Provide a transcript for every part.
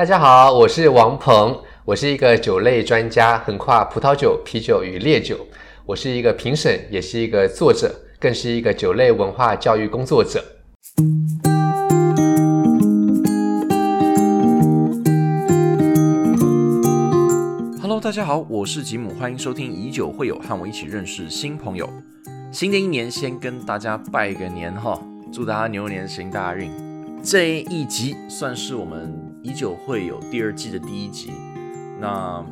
大家好，我是王鹏，我是一个酒类专家，横跨葡萄酒、啤酒与烈酒。我是一个评审，也是一个作者，更是一个酒类文化教育工作者。Hello，大家好，我是吉姆，欢迎收听以酒会友，和我一起认识新朋友。新的一年，先跟大家拜个年哈，祝大家牛年行大运。这一集算是我们依旧会有第二季的第一集。那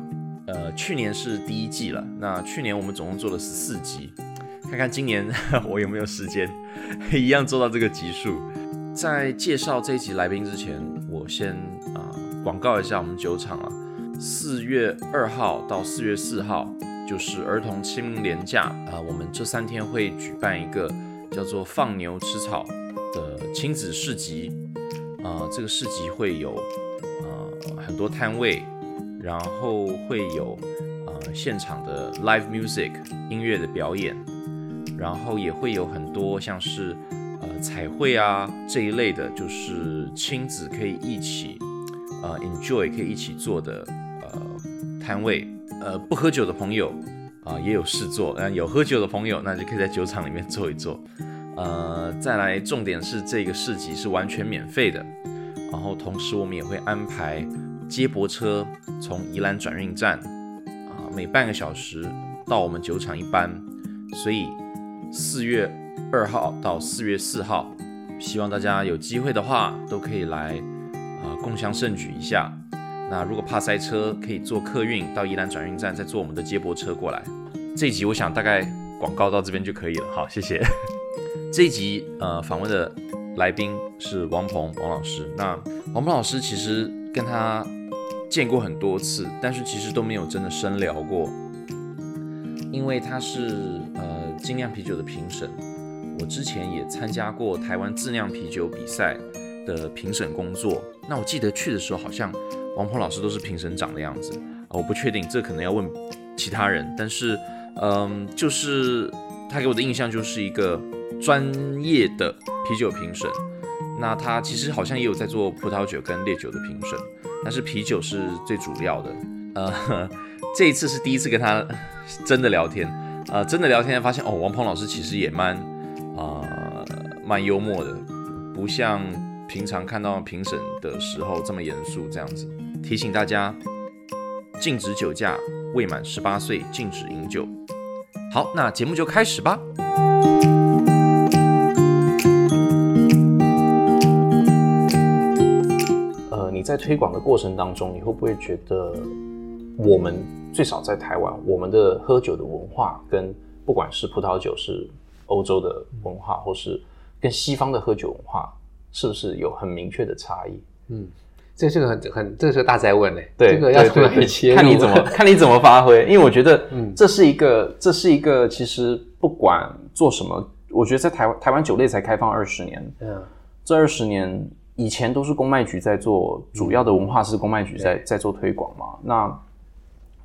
呃，去年是第一季了。那去年我们总共做了十四集，看看今年 我有没有时间一样做到这个集数。在介绍这一集来宾之前，我先啊广告一下我们酒厂啊，四月二号到四月四号就是儿童清明连假啊，我们这三天会举办一个叫做“放牛吃草”的亲子市集。啊，这个市集会有呃很多摊位，然后会有呃现场的 live music 音乐的表演，然后也会有很多像是呃彩绘啊这一类的，就是亲子可以一起呃 enjoy 可以一起做的呃摊位。呃，不喝酒的朋友啊也有事做，那有喝酒的朋友那就可以在酒厂里面坐一坐。呃，再来，重点是这个市集是完全免费的，然后同时我们也会安排接驳车从宜兰转运站啊，每半个小时到我们酒厂一班，所以四月二号到四月四号，希望大家有机会的话都可以来啊共襄盛举一下。那如果怕塞车，可以坐客运到宜兰转运站，再坐我们的接驳车过来。这一集我想大概广告到这边就可以了，好，谢谢。这一集呃访问的来宾是王鹏王老师。那王鹏老师其实跟他见过很多次，但是其实都没有真的深聊过，因为他是呃精酿啤酒的评审。我之前也参加过台湾自酿啤酒比赛的评审工作。那我记得去的时候，好像王鹏老师都是评审长的样子啊，我不确定，这可能要问其他人。但是嗯，就是他给我的印象就是一个。专业的啤酒评审，那他其实好像也有在做葡萄酒跟烈酒的评审，但是啤酒是最主要的。呃，这一次是第一次跟他真的聊天，呃，真的聊天发现哦，王鹏老师其实也蛮啊蛮幽默的，不像平常看到评审的时候这么严肃这样子。提醒大家，禁止酒驾，未满十八岁禁止饮酒。好，那节目就开始吧。你在推广的过程当中，你会不会觉得我们最少在台湾，我们的喝酒的文化跟不管是葡萄酒是欧洲的文化，或是跟西方的喝酒文化，是不是有很明确的差异？嗯，这是个很很这是个大灾问呢。对，这个要从哪里切？看你怎么 看你怎么发挥。因为我觉得，嗯，这是一个这是一个其实不管做什么，我觉得在台湾台湾酒类才开放二十年，嗯，这二十年。以前都是公卖局在做，主要的文化是公卖局在在做推广嘛。那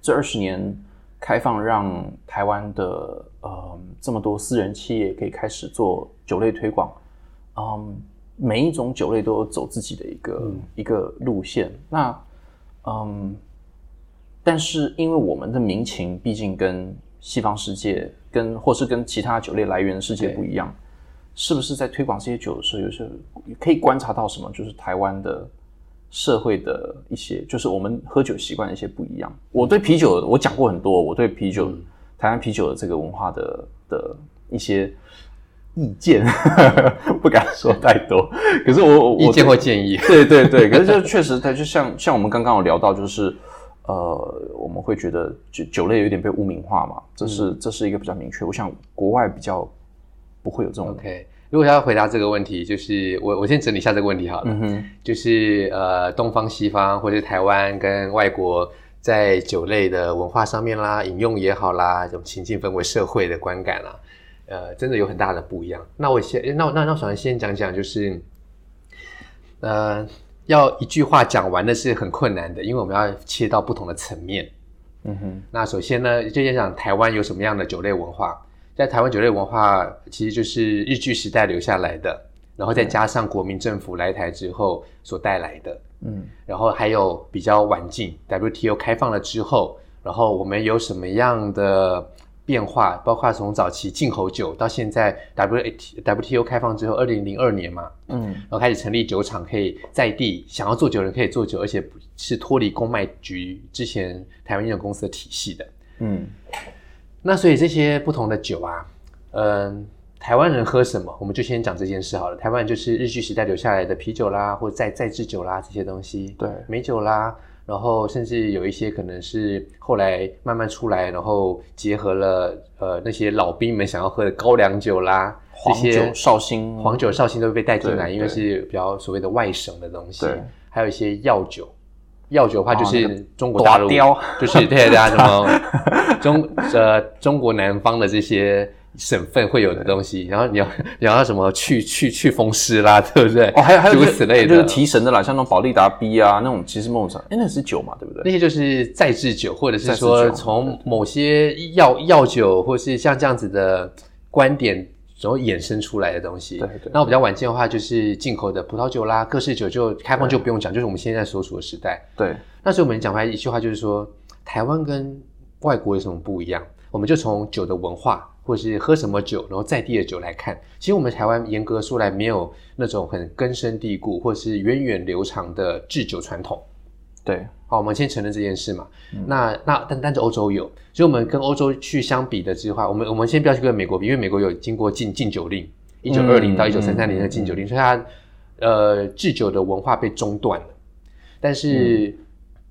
这二十年开放，让台湾的呃这么多私人企业可以开始做酒类推广，嗯，每一种酒类都有走自己的一个一个路线。那嗯，但是因为我们的民情毕竟跟西方世界，跟或是跟其他酒类来源的世界不一样。是不是在推广这些酒的时候，有些可以观察到什么？就是台湾的社会的一些，就是我们喝酒习惯的一些不一样。我对啤酒，我讲过很多，我对啤酒，台湾啤酒的这个文化的的一些意见，不敢说太多。可是我我意见或建议，对对对。可是就确实，它就像像我们刚刚有聊到，就是呃，我们会觉得酒酒类有点被污名化嘛，这是这是一个比较明确。我想国外比较。不会有这种。OK，如果要回答这个问题，就是我我先整理一下这个问题好了。嗯哼，就是呃，东方西方或者台湾跟外国在酒类的文化上面啦，饮用也好啦，这种情境氛围、社会的观感啦，呃，真的有很大的不一样。那我先，那那那，首先先讲讲，就是呃，要一句话讲完的是很困难的，因为我们要切到不同的层面。嗯哼，那首先呢，就先讲台湾有什么样的酒类文化。在台湾酒类文化，其实就是日据时代留下来的。然后再加上国民政府来台之后所带来的，嗯，然后还有比较晚近 WTO 开放了之后，然后我们有什么样的变化？包括从早期进口酒到现在 WTO 开放之后，二零零二年嘛，嗯，然后开始成立酒厂，可以在地想要做酒人可以做酒，而且是脱离公卖局之前台湾烟酒公司的体系的，嗯，那所以这些不同的酒啊，嗯。台湾人喝什么？我们就先讲这件事好了。台湾就是日据时代留下来的啤酒啦，或者再再制酒啦这些东西。对，美酒啦，然后甚至有一些可能是后来慢慢出来，然后结合了呃那些老兵们想要喝的高粱酒啦，黄酒、绍兴、黄酒、绍兴都被带进来，因为是比较所谓的外省的东西。对，还有一些药酒，药酒的话就是中国大陆，就是对对啊，什么 中呃中国南方的这些。省份会有的东西，然后你要你要什么去去去风湿啦，对不对？哦，还有还有此类的，就是提神的啦，像那种宝利达 B 啊，那种其实某种上，哎，那是酒嘛，对不对？那些就是再制酒，或者是说从某些药药酒，或是像这样子的观点，然后衍生出来的东西。对对。那我比较晚见的话，就是进口的葡萄酒啦，各式酒就开放就不用讲，就是我们现在所处的时代。对。那所以我们讲回来一句话，就是说台湾跟外国有什么不一样？我们就从酒的文化。或者是喝什么酒，然后在地的酒来看，其实我们台湾严格说来没有那种很根深蒂固或者是源远流长的制酒传统。对，好，我们先承认这件事嘛。那那但但是欧洲有，所以我们跟欧洲去相比的之话，我们我们先不要去跟美国比，因为美国有经过禁禁酒令，一九二零到一九三三年的禁酒令，所以它呃制酒的文化被中断了。但是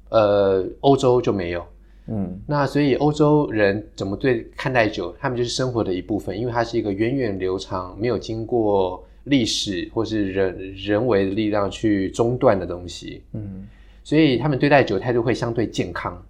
呃欧洲就没有。嗯，那所以欧洲人怎么对看待酒？他们就是生活的一部分，因为它是一个源远流长、没有经过历史或是人人为的力量去中断的东西。嗯，所以他们对待酒态度会相对健康。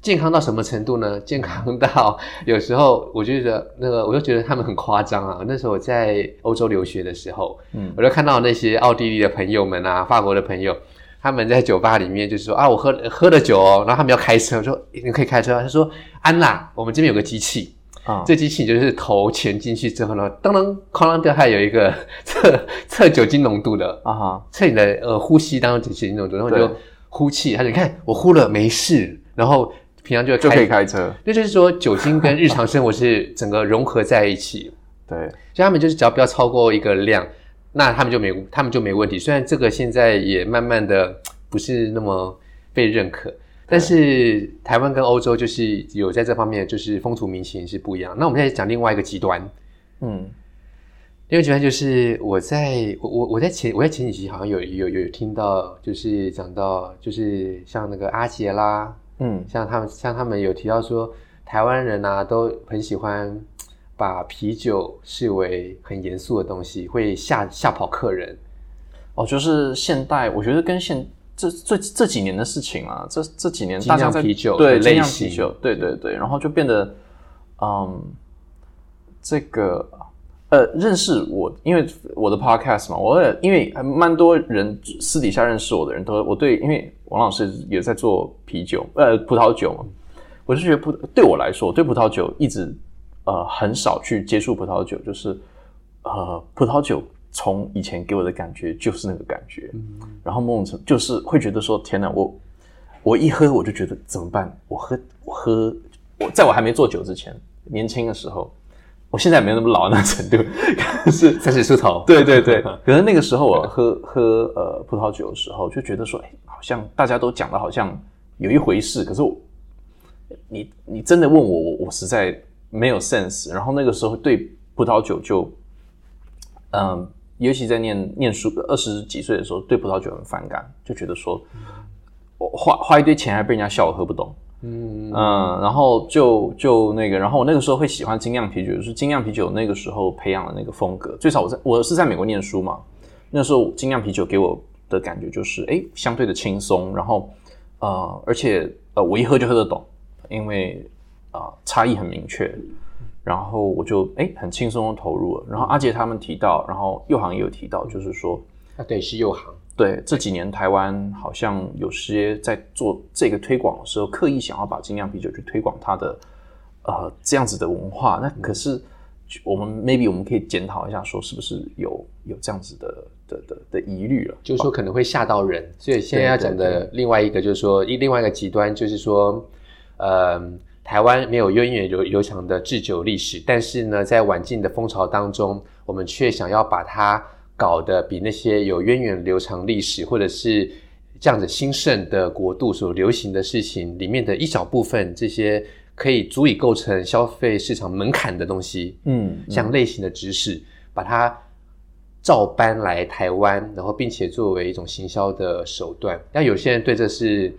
健康到什么程度呢？健康到有时候我觉得那个，我就觉得他们很夸张啊。那时候我在欧洲留学的时候，嗯，我就看到那些奥地利的朋友们啊，法国的朋友。他们在酒吧里面就是说啊，我喝喝了酒哦，然后他们要开车，我说你可以开车。他说安娜，我们这边有个机器啊，这机器就是投钱进去之后呢，当当哐啷掉还有一个 测测酒精浓度的啊哈，测你的呃呼吸当中酒精浓度，然后就呼气，他就你看我呼了没事，然后平常就就可以开车。那就是说酒精跟日常生活是 整个融合在一起。对，所以他们就是只要不要超过一个量。那他们就没，他们就没问题。虽然这个现在也慢慢的不是那么被认可，但是台湾跟欧洲就是有在这方面就是风土民情是不一样。那我们现在讲另外一个极端，嗯，另外极端就是我在我我我在前我在前几期好像有有有听到，就是讲到就是像那个阿杰啦，嗯，像他们像他们有提到说台湾人啊都很喜欢。把啤酒视为很严肃的东西，会吓吓跑客人。哦，就是现代，我觉得跟现这这这几年的事情啊，这这几年大家在啤酒对类型，对对对，然后就变得，嗯，这个呃，认识我，因为我的 podcast 嘛，我也因为还蛮多人私底下认识我的人都，我对，因为王老师也在做啤酒，呃，葡萄酒嘛，我是觉得葡对我来说，我对葡萄酒一直。呃，很少去接触葡萄酒，就是呃，葡萄酒从以前给我的感觉就是那个感觉，然后梦成就是会觉得说，天哪，我我一喝我就觉得怎么办？我喝我喝我在我还没做酒之前，年轻的时候，我现在没有那么老那程度，是三十出头，对对对，可是那个时候我喝喝呃葡萄酒的时候，就觉得说，哎，好像大家都讲的好像有一回事，可是我你你真的问我，我我实在。没有 sense，然后那个时候对葡萄酒就，嗯，尤其在念念书二十几岁的时候，对葡萄酒很反感，就觉得说，我花花一堆钱还被人家笑我喝不懂，嗯嗯，然后就就那个，然后我那个时候会喜欢精酿啤酒，就是精酿啤酒那个时候培养的那个风格。最少我在我是在美国念书嘛，那时候精酿啤酒给我的感觉就是，哎，相对的轻松，然后呃，而且呃，我一喝就喝得懂，因为。啊，差异很明确，然后我就哎很轻松的投入了。然后阿杰他们提到，然后右航也有提到，就是说，啊对，是右航。对，这几年台湾好像有些在做这个推广的时候，刻意想要把精酿啤酒去推广它的呃这样子的文化。那可是我们 maybe 我们可以检讨一下，说是不是有有这样子的的的的疑虑了，就是说可能会吓到人。所以现在要讲的另外一个就是说，一另外一个极端就是说，呃，台湾没有源远流流长的制酒历史，但是呢，在晚近的风潮当中，我们却想要把它搞得比那些有源远流长历史或者是这样子兴盛的国度所流行的事情里面的一小部分这些。可以足以构成消费市场门槛的东西，嗯，像类型的知识，把它照搬来台湾，然后并且作为一种行销的手段。但有些人对这是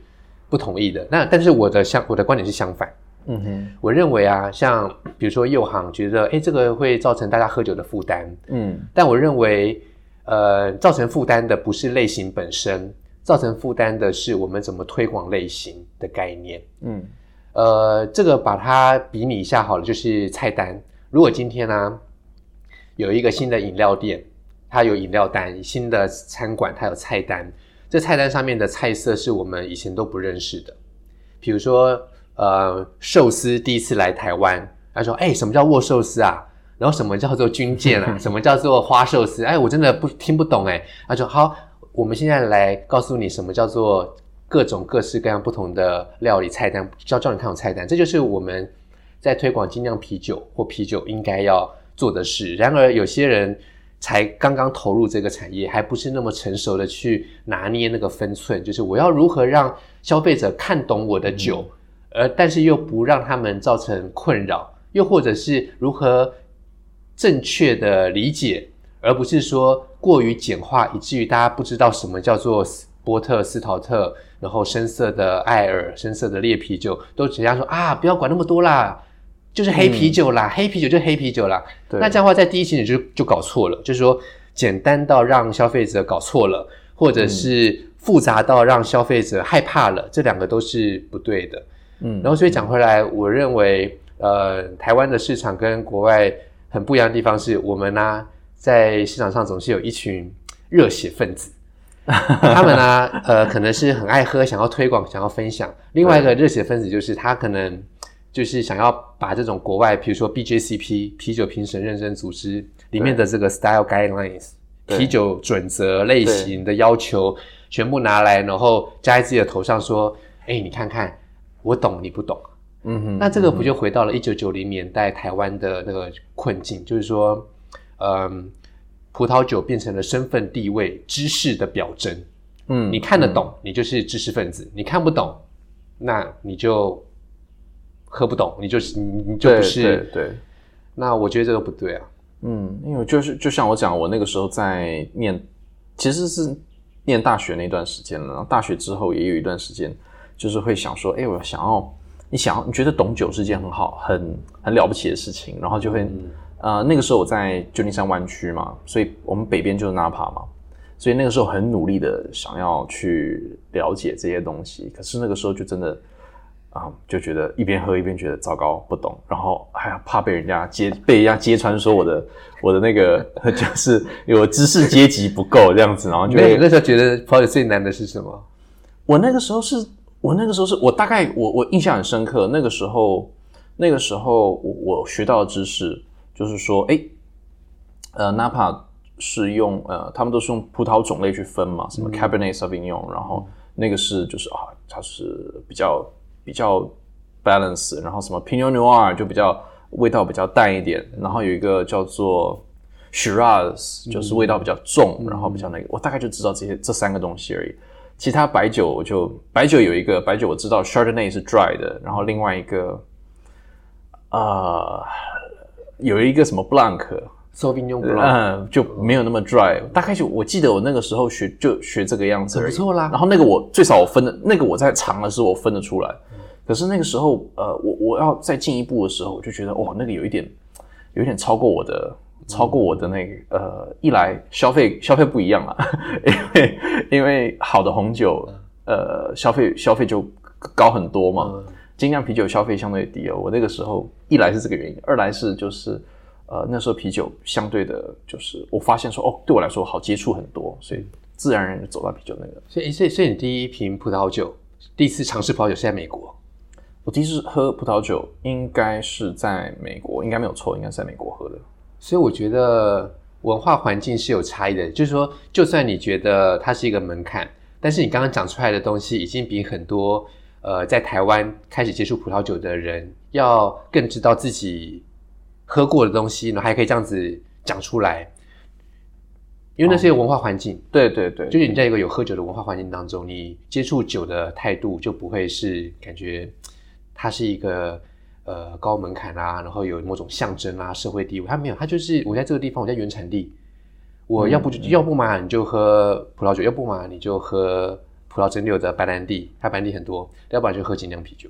不同意的。那但是我的相我的观点是相反，嗯哼，我认为啊，像比如说右行觉得，哎，这个会造成大家喝酒的负担，嗯，但我认为，呃，造成负担的不是类型本身，造成负担的是我们怎么推广类型的概念，嗯。呃，这个把它比拟一下好了，就是菜单。如果今天呢有一个新的饮料店，它有饮料单；新的餐馆它有菜单，这菜单上面的菜色是我们以前都不认识的。比如说，呃，寿司第一次来台湾，他说：“哎，什么叫握寿司啊？然后什么叫做军舰啊？什么叫做花寿司？哎，我真的不听不懂哎。”他说：“好，我们现在来告诉你什么叫做。”各种各式各样不同的料理菜单，教教你看懂菜单，这就是我们在推广精酿啤酒或啤酒应该要做的事。然而，有些人才刚刚投入这个产业，还不是那么成熟的去拿捏那个分寸，就是我要如何让消费者看懂我的酒，而但是又不让他们造成困扰，又或者是如何正确的理解，而不是说过于简化，以至于大家不知道什么叫做波特斯陶特。然后深色的艾尔、深色的烈啤酒，都直接说啊，不要管那么多啦，就是黑啤酒啦，黑啤酒就黑啤酒啦。那这样的话，在第一期你就就搞错了，就是说简单到让消费者搞错了，或者是复杂到让消费者害怕了，这两个都是不对的。嗯，然后所以讲回来，我认为呃，台湾的市场跟国外很不一样的地方是，我们呢在市场上总是有一群热血分子。他们呢，呃，可能是很爱喝，想要推广，想要分享。另外一个热血分子就是他可能就是想要把这种国外，比如说 BJCP 啤酒评审认证组织里面的这个 Style Guidelines 啤酒准则类型的要求，全部拿来，然后加在自己的头上，说：“哎，你看看，我懂，你不懂。”嗯哼，那这个不就回到了一九九零年代台湾的那个困境，就是说，嗯。葡萄酒变成了身份地位、知识的表征。嗯，你看得懂，你就是知识分子；你看不懂，那你就喝不懂，你就是你你就不是。对，那我觉得这个不对啊。嗯，因为就是就像我讲，我那个时候在念，其实是念大学那段时间了。然后大学之后也有一段时间，就是会想说，哎，我想要，你想要，你觉得懂酒是件很好、很很了不起的事情，然后就会。呃，那个时候我在旧金山湾区嘛，所以我们北边就是纳帕嘛，所以那个时候很努力的想要去了解这些东西，可是那个时候就真的啊，就觉得一边喝一边觉得糟糕不懂，然后还要怕被人家揭被人家揭穿说我的我的那个 就是有知识阶级不够这样子，然后就那时候觉得跑酒最难的是什么？我那个时候是我那个时候是我大概我我印象很深刻，那个时候那个时候我我学到的知识。就是说，哎，呃，Napa 是用呃，他们都是用葡萄种类去分嘛，什么 Cabernet Sauvignon，然后那个是就是啊，它是比较比较 balance，然后什么 Pinot Noir 就比较味道比较淡一点，然后有一个叫做 Shiraz，就是味道比较重，然后比较那个，我大概就知道这些这三个东西而已。其他白酒我就白酒有一个白酒我知道 Chardonnay 是 dry 的，然后另外一个啊。有一个什么 blank，Sauvignon blanc，嗯，就没有那么 dry。大概就我记得我那个时候学就学这个样子，不错啦。然后那个我最少我分的那个我在尝的时候我分得出来，可是那个时候呃，我我要再进一步的时候，我就觉得哇，那个有一点有一点超过我的，超过我的那个呃，一来消费消费不一样了，因为因为好的红酒呃消费消费就高很多嘛。精酿啤酒消费相对低哦，我那个时候一来是这个原因，二来是就是，呃，那时候啤酒相对的，就是我发现说，哦，对我来说好接触很多，所以自然而然就走到啤酒那个。所以，所以，所以你第一瓶葡萄酒，第一次尝试葡萄酒是在美国？我第一次喝葡萄酒应该是在美国，应该没有错，应该是在美国喝的。所以我觉得文化环境是有差异的，就是说，就算你觉得它是一个门槛，但是你刚刚讲出来的东西，已经比很多呃在台湾开始接触葡萄酒的人要更知道自己喝过的东西，然后还可以这样子讲出来。因为那是一个文化环境，对对对，就是你在一个有喝酒的文化环境当中，你接触酒的态度就不会是感觉它是一个呃高门槛啊，然后有某种象征啊，社会地位，他没有，他就是我在这个地方，我在原产地，我要不就要不嘛你就喝葡萄酒，要不嘛你就喝葡萄蒸馏的白兰地，它白兰地很多，要不然就喝精酿啤酒，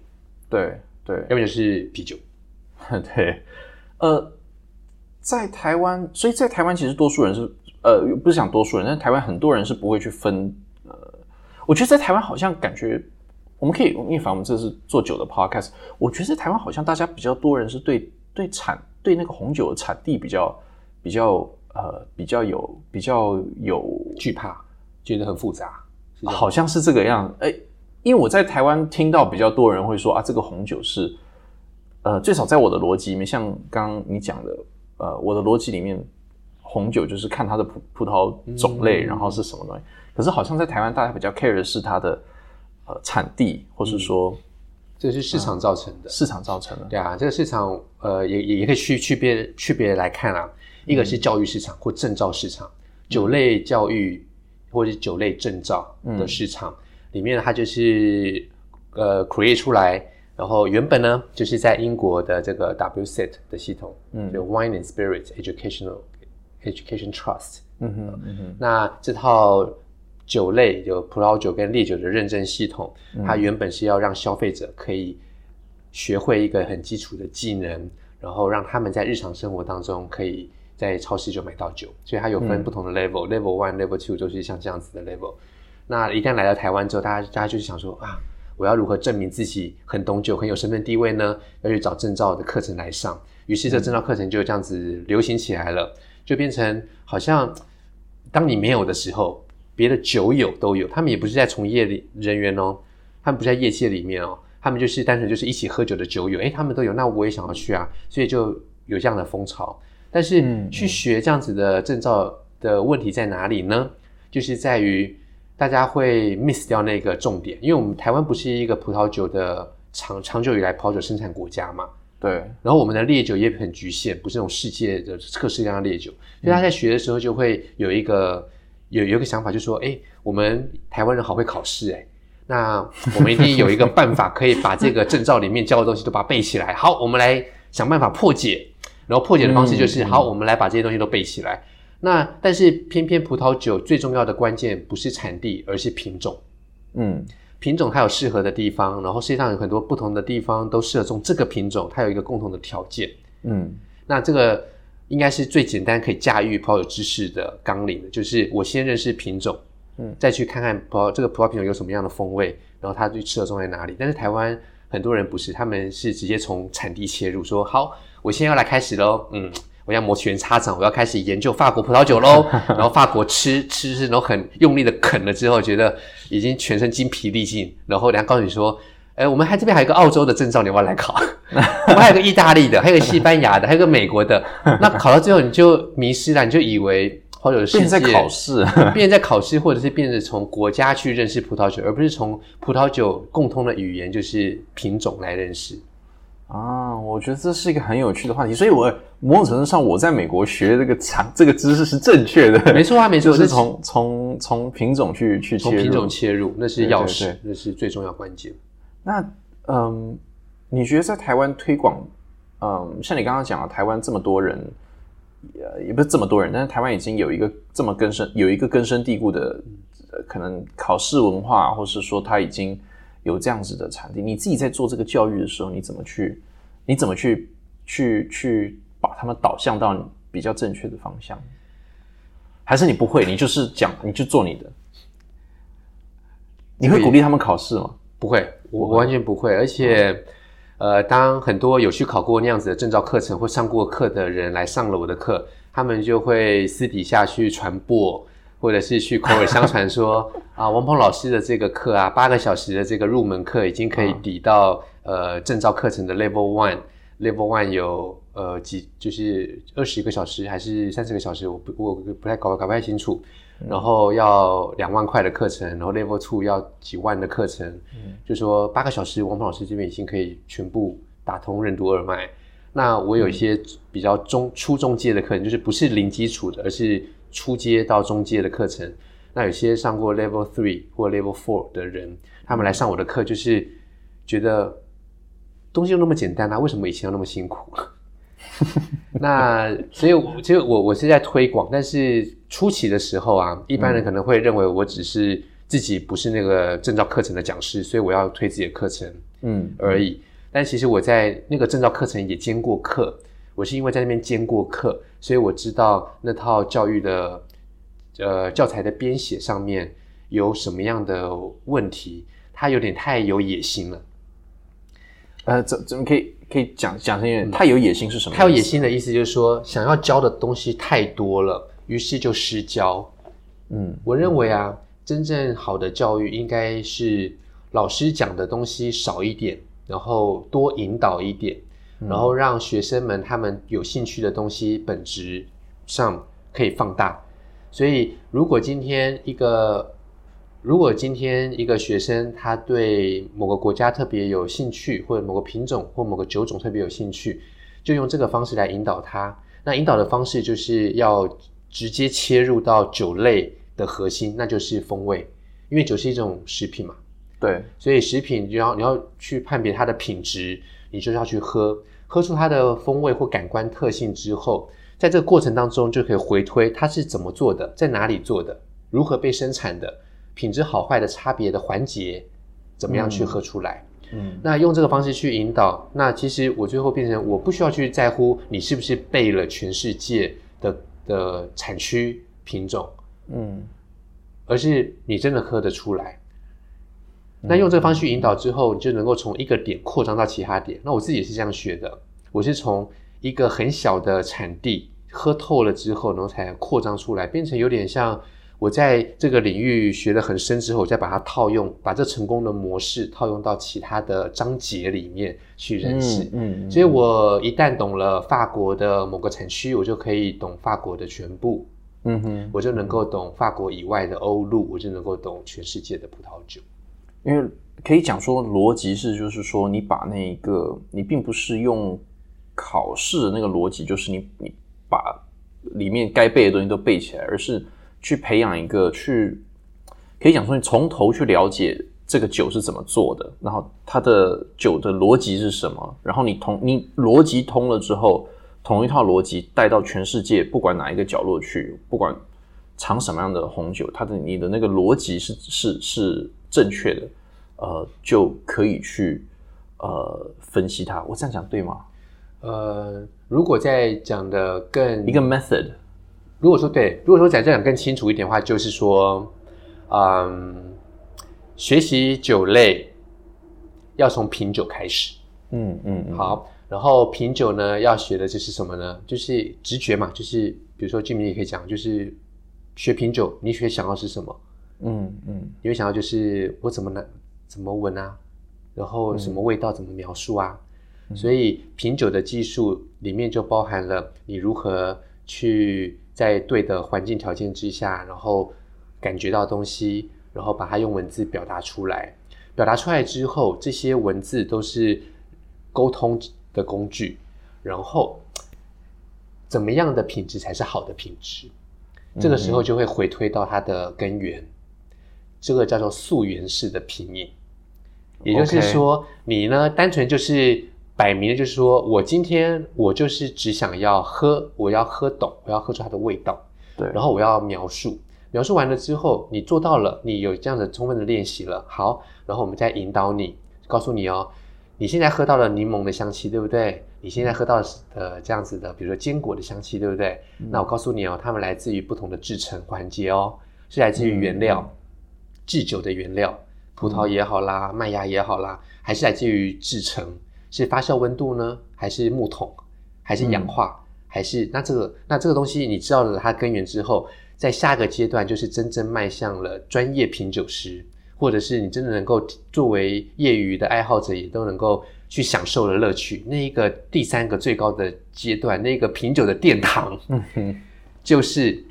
对对，要不就是啤酒，对，呃，在台湾，所以在台湾其实多数人是。呃，不是想多数人，但台湾很多人是不会去分。呃，我觉得在台湾好像感觉，我们可以，因为反正我们这是做酒的 podcast，我觉得在台湾好像大家比较多人是对对产对那个红酒的产地比较比较呃比较有比较有惧怕，觉得很复杂，好像是这个样。哎，因为我在台湾听到比较多人会说啊，这个红酒是呃，最少在我的逻辑里面，像刚刚你讲的，呃，我的逻辑里面。红酒就是看它的葡葡萄种类，然后是什么东西。可是好像在台湾，大家比较 care 的是它的呃产地，或是说这是市场造成的，市场造成的。对啊，这个市场呃也也也可以区区别区别来看啊。一个是教育市场或证照市场，酒类教育或者是酒类证照的市场里面，它就是呃 create 出来，然后原本呢就是在英国的这个 WSET 的系统，嗯，就 Wine and Spirit Educational。Education Trust，嗯哼，嗯哼，那这套酒类有葡萄酒跟烈酒的认证系统，它原本是要让消费者可以学会一个很基础的技能，然后让他们在日常生活当中可以在超市就买到酒，所以它有分不同的 level，level one，level two 就是像这样子的 level。那一旦来到台湾之后，大家大家就是想说啊，我要如何证明自己很懂酒，很有身份地位呢？要去找证照的课程来上，于是这证照课程就这样子流行起来了。就变成好像，当你没有的时候，别的酒友都有。他们也不是在从业里人员哦，他们不在业界里面哦，他们就是单纯就是一起喝酒的酒友。诶，他们都有，那我也想要去啊，所以就有这样的风潮。但是去学这样子的证照的问题在哪里呢？就是在于大家会 miss 掉那个重点，因为我们台湾不是一个葡萄酒的长长久以来葡萄酒生产国家嘛。对，然后我们的烈酒也很局限，不是那种世界的各式各样的烈酒，所以他在学的时候就会有一个有有一个想法，就说：哎，我们台湾人好会考试，哎，那我们一定有一个办法可以把这个证照里面教的东西都把它背起来。好，我们来想办法破解，然后破解的方式就是：好，我们来把这些东西都背起来。那但是偏偏葡萄酒最重要的关键不是产地，而是品种。嗯。品种它有适合的地方，然后世界上有很多不同的地方都适合种这个品种，它有一个共同的条件。嗯，那这个应该是最简单可以驾驭葡萄酒知识的纲领，就是我先认识品种，嗯，再去看看葡萄这个葡萄品种有什么样的风味，然后它最适合种在哪里。但是台湾很多人不是，他们是直接从产地切入，说好，我现在要来开始喽，嗯。我要摩拳擦掌，我要开始研究法国葡萄酒喽。然后法国吃吃吃，然后很用力的啃了之后，觉得已经全身筋疲力尽。然后人家告诉你说：“哎，我们还这边还有个澳洲的证照，你要不要来考？我们还有个意大利的，还有个西班牙的，还有个美国的。那考到最后你就迷失了，你就以为葡萄酒世界在考试，变在考试，或者是变成从国家去认识葡萄酒，而不是从葡萄酒共通的语言，就是品种来认识。”啊，我觉得这是一个很有趣的话题，所以我某种程度上我在美国学这个产这个知识是正确的，没错啊，没错，是从从从品种去去从品种切入，那是钥匙，那是最重要关键。那嗯，你觉得在台湾推广，嗯，像你刚刚讲了，台湾这么多人，也也不是这么多人，但是台湾已经有一个这么根深有一个根深蒂固的可能考试文化，或是说他已经。有这样子的产地，你自己在做这个教育的时候，你怎么去，你怎么去去去把他们导向到比较正确的方向？还是你不会，你就是讲，你就做你的？你会鼓励他们考试吗？不会，我完全不会。而且，呃，当很多有去考过那样子的证照课程或上过课的人来上了我的课，他们就会私底下去传播。或者是去口耳相传说 啊，王鹏老师的这个课啊，八个小时的这个入门课已经可以抵到呃证照课程的 Level One，Level One 有呃几就是二十个小时还是三十个小时，我不我不太搞搞不太清楚。然后要两万块的课程，然后 Level Two 要几万的课程，嗯就说八个小时，王鹏老师这边已经可以全部打通任督二脉。那我有一些比较中初中阶的课程，就是不是零基础的，而是初阶到中阶的课程。那有些上过 Level Three 或 Level Four 的人，他们来上我的课，就是觉得东西又那么简单啊，为什么以前要那么辛苦？那所以其实我我是在推广，但是初期的时候啊，一般人可能会认为我只是自己不是那个证照课程的讲师，所以我要推自己的课程，嗯而已。但其实我在那个证照课程也兼过课，我是因为在那边兼过课，所以我知道那套教育的呃教材的编写上面有什么样的问题，它有点太有野心了。呃，怎怎么可以可以讲讲成点太有野心是什么？太有野心的意思就是说，想要教的东西太多了，于是就失教。嗯，我认为啊，真正好的教育应该是老师讲的东西少一点。然后多引导一点，然后让学生们他们有兴趣的东西本质上可以放大。所以，如果今天一个如果今天一个学生他对某个国家特别有兴趣，或者某个品种或某个酒种特别有兴趣，就用这个方式来引导他。那引导的方式就是要直接切入到酒类的核心，那就是风味，因为酒是一种食品嘛。对，所以食品你要你要去判别它的品质，你就是要去喝，喝出它的风味或感官特性之后，在这个过程当中就可以回推它是怎么做的，在哪里做的，如何被生产的，品质好坏的差别的环节，怎么样去喝出来？嗯，那用这个方式去引导，那其实我最后变成我不需要去在乎你是不是背了全世界的的产区品种，嗯，而是你真的喝得出来。那用这个方式引导之后，你就能够从一个点扩张到其他点。那我自己也是这样学的，我是从一个很小的产地喝透了之后，然后才扩张出来，变成有点像我在这个领域学得很深之后，我再把它套用，把这成功的模式套用到其他的章节里面去认识。嗯，所以我一旦懂了法国的某个产区，我就可以懂法国的全部。嗯哼，我就能够懂法国以外的欧陆，我就能够懂全世界的葡萄酒。因为可以讲说逻辑是，就是说你把那一个，你并不是用考试的那个逻辑，就是你你把里面该背的东西都背起来，而是去培养一个去，可以讲说你从头去了解这个酒是怎么做的，然后它的酒的逻辑是什么，然后你同你逻辑通了之后，同一套逻辑带到全世界，不管哪一个角落去，不管尝什么样的红酒，它的你的那个逻辑是是是。正确的，呃，就可以去呃分析它。我这样讲对吗？呃，如果再讲的更一个 method，如果说对，如果说讲这样更清楚一点的话，就是说，嗯，学习酒类要从品酒开始。嗯嗯，好。然后品酒呢，要学的就是什么呢？就是直觉嘛。就是比如说俊明也可以讲，就是学品酒，你学想要是什么？嗯嗯，你会想到就是我怎么能怎么闻啊，然后什么味道怎么描述啊？所以品酒的技术里面就包含了你如何去在对的环境条件之下，然后感觉到东西，然后把它用文字表达出来。表达出来之后，这些文字都是沟通的工具。然后怎么样的品质才是好的品质？这个时候就会回推到它的根源。这个叫做溯源式的品饮，也就是说，你呢单纯就是摆明的，就是说我今天我就是只想要喝，我要喝懂，我要喝出它的味道，对，然后我要描述，描述完了之后，你做到了，你有这样的充分的练习了，好，然后我们再引导你，告诉你哦，你现在喝到了柠檬的香气，对不对？你现在喝到的这样子的，比如说坚果的香气，对不对？那我告诉你哦，它们来自于不同的制成环节哦，是来自于原料。制酒的原料，葡萄也好啦，麦芽也好啦，还是来自于制成，是发酵温度呢，还是木桶，还是氧化，还是那这个那这个东西，你知道了它根源之后，在下一个阶段就是真正迈向了专业品酒师，或者是你真的能够作为业余的爱好者，也都能够去享受的乐趣。那一个第三个最高的阶段，那个品酒的殿堂，就是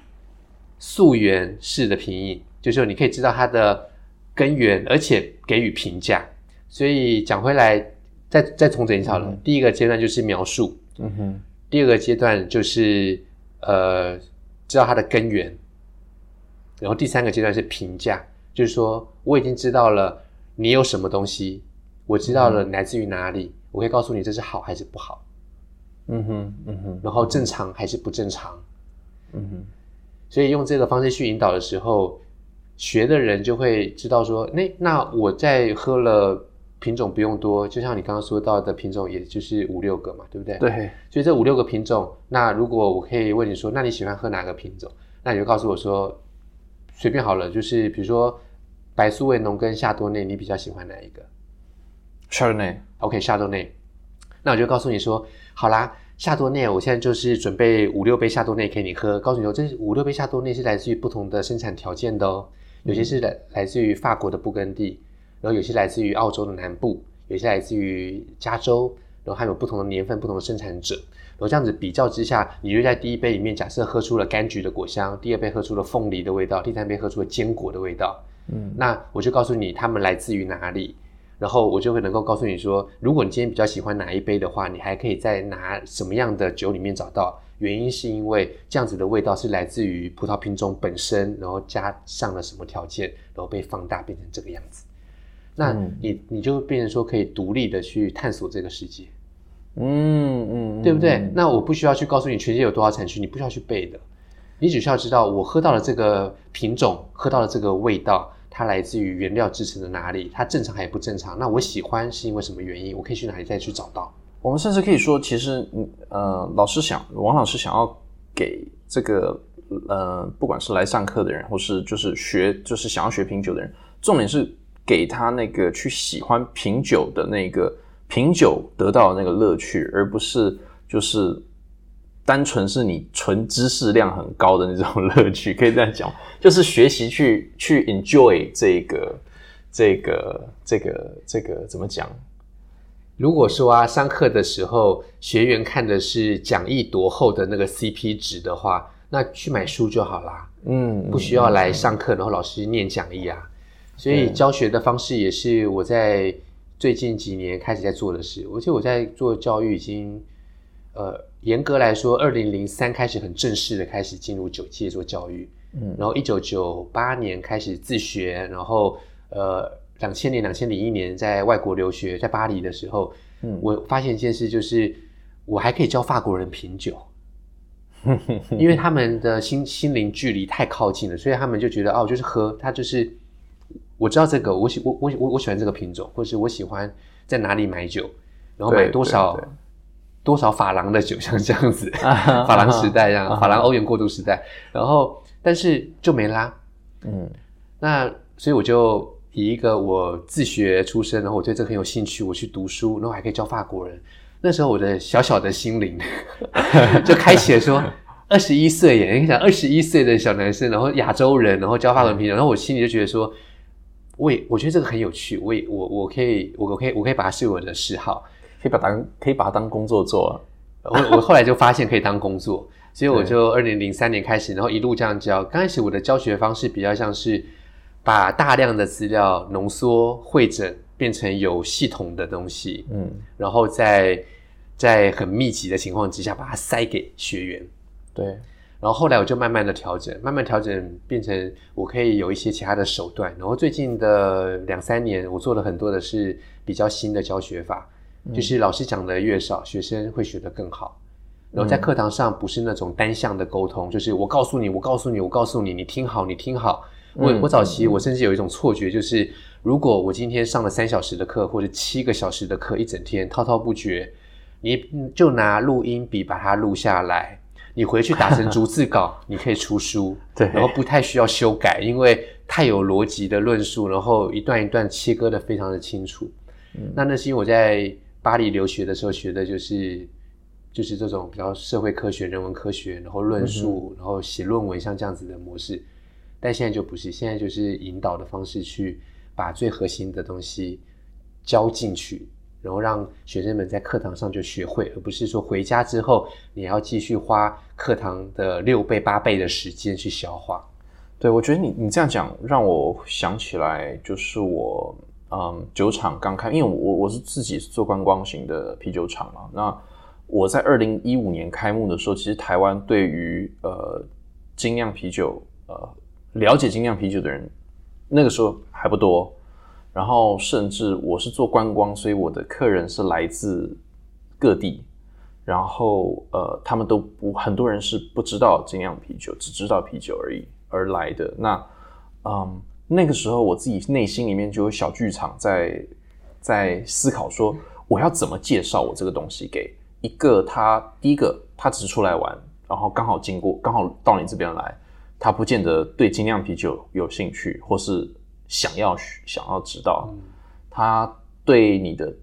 溯源式的品饮，就是你可以知道它的根源，而且给予评价。所以讲回来，再再重整一下好了。第一个阶段就是描述，嗯哼。第二个阶段就是呃，知道它的根源。然后第三个阶段是评价，就是说我已经知道了你有什么东西，我知道了来自于哪里，我可以告诉你这是好还是不好，嗯哼，嗯哼，然后正常还是不正常，嗯哼，所以用这个方式去引导的时候，学的人就会知道说，那那我在喝了品种不用多，就像你刚刚说到的品种，也就是五六个嘛，对不对？对，所以这五六个品种，那如果我可以问你说，那你喜欢喝哪个品种？那你就告诉我说。随便好了，就是比如说白苏维浓跟夏多内，你比较喜欢哪一个？夏多内，OK，夏多内。那我就告诉你说，好啦，夏多内，我现在就是准备五六杯夏多内给你喝。告诉你说，这五六杯夏多内是来自于不同的生产条件的哦，有些是来来自于法国的布根地，然后有些来自于澳洲的南部，有些来自于加州，然后还有不同的年份、不同的生产者。然后这样子比较之下，你就在第一杯里面，假设喝出了柑橘的果香，第二杯喝出了凤梨的味道，第三杯喝出了坚果的味道。嗯，那我就告诉你它们来自于哪里，然后我就会能够告诉你说，如果你今天比较喜欢哪一杯的话，你还可以在拿什么样的酒里面找到。原因是因为这样子的味道是来自于葡萄品种本身，然后加上了什么条件，然后被放大变成这个样子。那你你就变成说可以独立的去探索这个世界。嗯嗯，对不对？那我不需要去告诉你全世界有多少产区，你不需要去背的，你只需要知道我喝到了这个品种，喝到了这个味道，它来自于原料制成的哪里，它正常还是不正常？那我喜欢是因为什么原因？我可以去哪里再去找到？我们甚至可以说，其实呃，老师想，王老师想要给这个呃，不管是来上课的人，或是就是学，就是想要学品酒的人，重点是给他那个去喜欢品酒的那个。品酒得到的那个乐趣，而不是就是单纯是你纯知识量很高的那种乐趣，可以这样讲，就是学习去去 enjoy 这个这个这个这个怎么讲？如果说啊，上课的时候学员看的是讲义多厚的那个 CP 值的话，那去买书就好啦，嗯，不需要来上课，然后老师念讲义啊。所以教学的方式也是我在。最近几年开始在做的事，而且我在做教育已经，呃，严格来说，二零零三开始很正式的开始进入九界做教育，嗯，然后一九九八年开始自学，然后呃，两千年、两千零一年在外国留学，在巴黎的时候，嗯，我发现一件事，就是我还可以教法国人品酒，因为他们的心心灵距离太靠近了，所以他们就觉得哦，就是喝，他就是。我知道这个，我喜我我我我喜欢这个品种，或者是我喜欢在哪里买酒，然后买多少多少法郎的酒，像这样子，法郎时代这样，法郎欧元过渡时代，然后但是就没啦，嗯，那所以我就以一个我自学出身，然后我对这个很有兴趣，我去读书，然后还可以教法国人，那时候我的小小的心灵 就开启了说，二十一岁耶，你想二十一岁的小男生，然后亚洲人，然后教法国人品种，然后我心里就觉得说。我也我觉得这个很有趣，我也我我可以我可以我可以把它视为我的嗜好，可以把当可以把它当工作做。我我后来就发现可以当工作，所以我就二零零三年开始，然后一路这样教。刚开始我的教学方式比较像是把大量的资料浓缩汇整，变成有系统的东西，嗯，然后在在很密集的情况之下把它塞给学员，对。然后后来我就慢慢的调整，慢慢调整变成我可以有一些其他的手段。然后最近的两三年，我做了很多的是比较新的教学法，就是老师讲的越少，学生会学得更好。然后在课堂上不是那种单向的沟通，就是我告诉你，我告诉你，我告诉你，你听好，你听好。我我早期我甚至有一种错觉，就是如果我今天上了三小时的课或者七个小时的课，一整天滔滔不绝，你就拿录音笔把它录下来。你回去打成逐字稿，你可以出书，对，然后不太需要修改，因为太有逻辑的论述，然后一段一段切割的非常的清楚。嗯那那是因为我在巴黎留学的时候学的就是就是这种比较社会科学、人文科学，然后论述，然后写论文像这样子的模式。但现在就不是，现在就是引导的方式去把最核心的东西教进去，然后让学生们在课堂上就学会，而不是说回家之后你要继续花课堂的六倍八倍的时间去消化。对，我觉得你你这样讲让我想起来，就是我嗯酒厂刚开，因为我我是自己做观光型的啤酒厂嘛。那我在二零一五年开幕的时候，其实台湾对于呃精酿啤酒呃了解精酿啤酒的人，那个时候还不多。然后甚至我是做观光，所以我的客人是来自各地，然后呃他们都不很多人是不知道精酿啤酒，只知道啤酒而已。而来的那，嗯，那个时候我自己内心里面就有小剧场在在思考，说我要怎么介绍我这个东西给一个他第一个他只是出来玩，然后刚好经过刚好到你这边来，他不见得对精酿啤酒有兴趣，或是想要想要知道，他对你的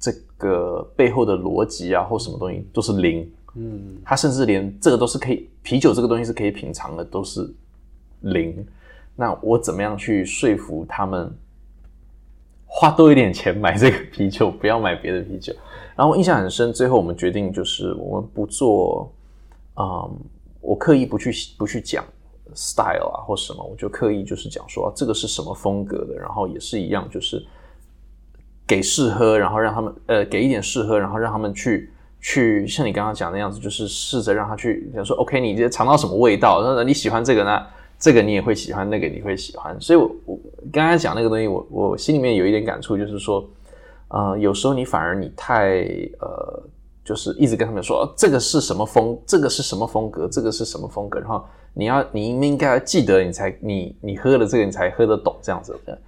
这个背后的逻辑啊或什么东西都是零，嗯，他甚至连这个都是可以啤酒这个东西是可以品尝的，都是。零，那我怎么样去说服他们花多一点钱买这个啤酒，不要买别的啤酒？然后印象很深，最后我们决定就是我们不做，嗯，我刻意不去不去讲 style 啊或什么，我就刻意就是讲说这个是什么风格的，然后也是一样，就是给试喝，然后让他们呃给一点试喝，然后让他们去去像你刚刚讲那样子，就是试着让他去，比如说 OK，你尝到什么味道，那你喜欢这个呢？这个你也会喜欢，那个你会喜欢，所以，我我刚才讲那个东西，我我心里面有一点感触，就是说，呃，有时候你反而你太呃，就是一直跟他们说这个是什么风，这个是什么风格，这个是什么风格，然后你要你应应该要记得，你才你你喝了这个你才喝得懂这样子的，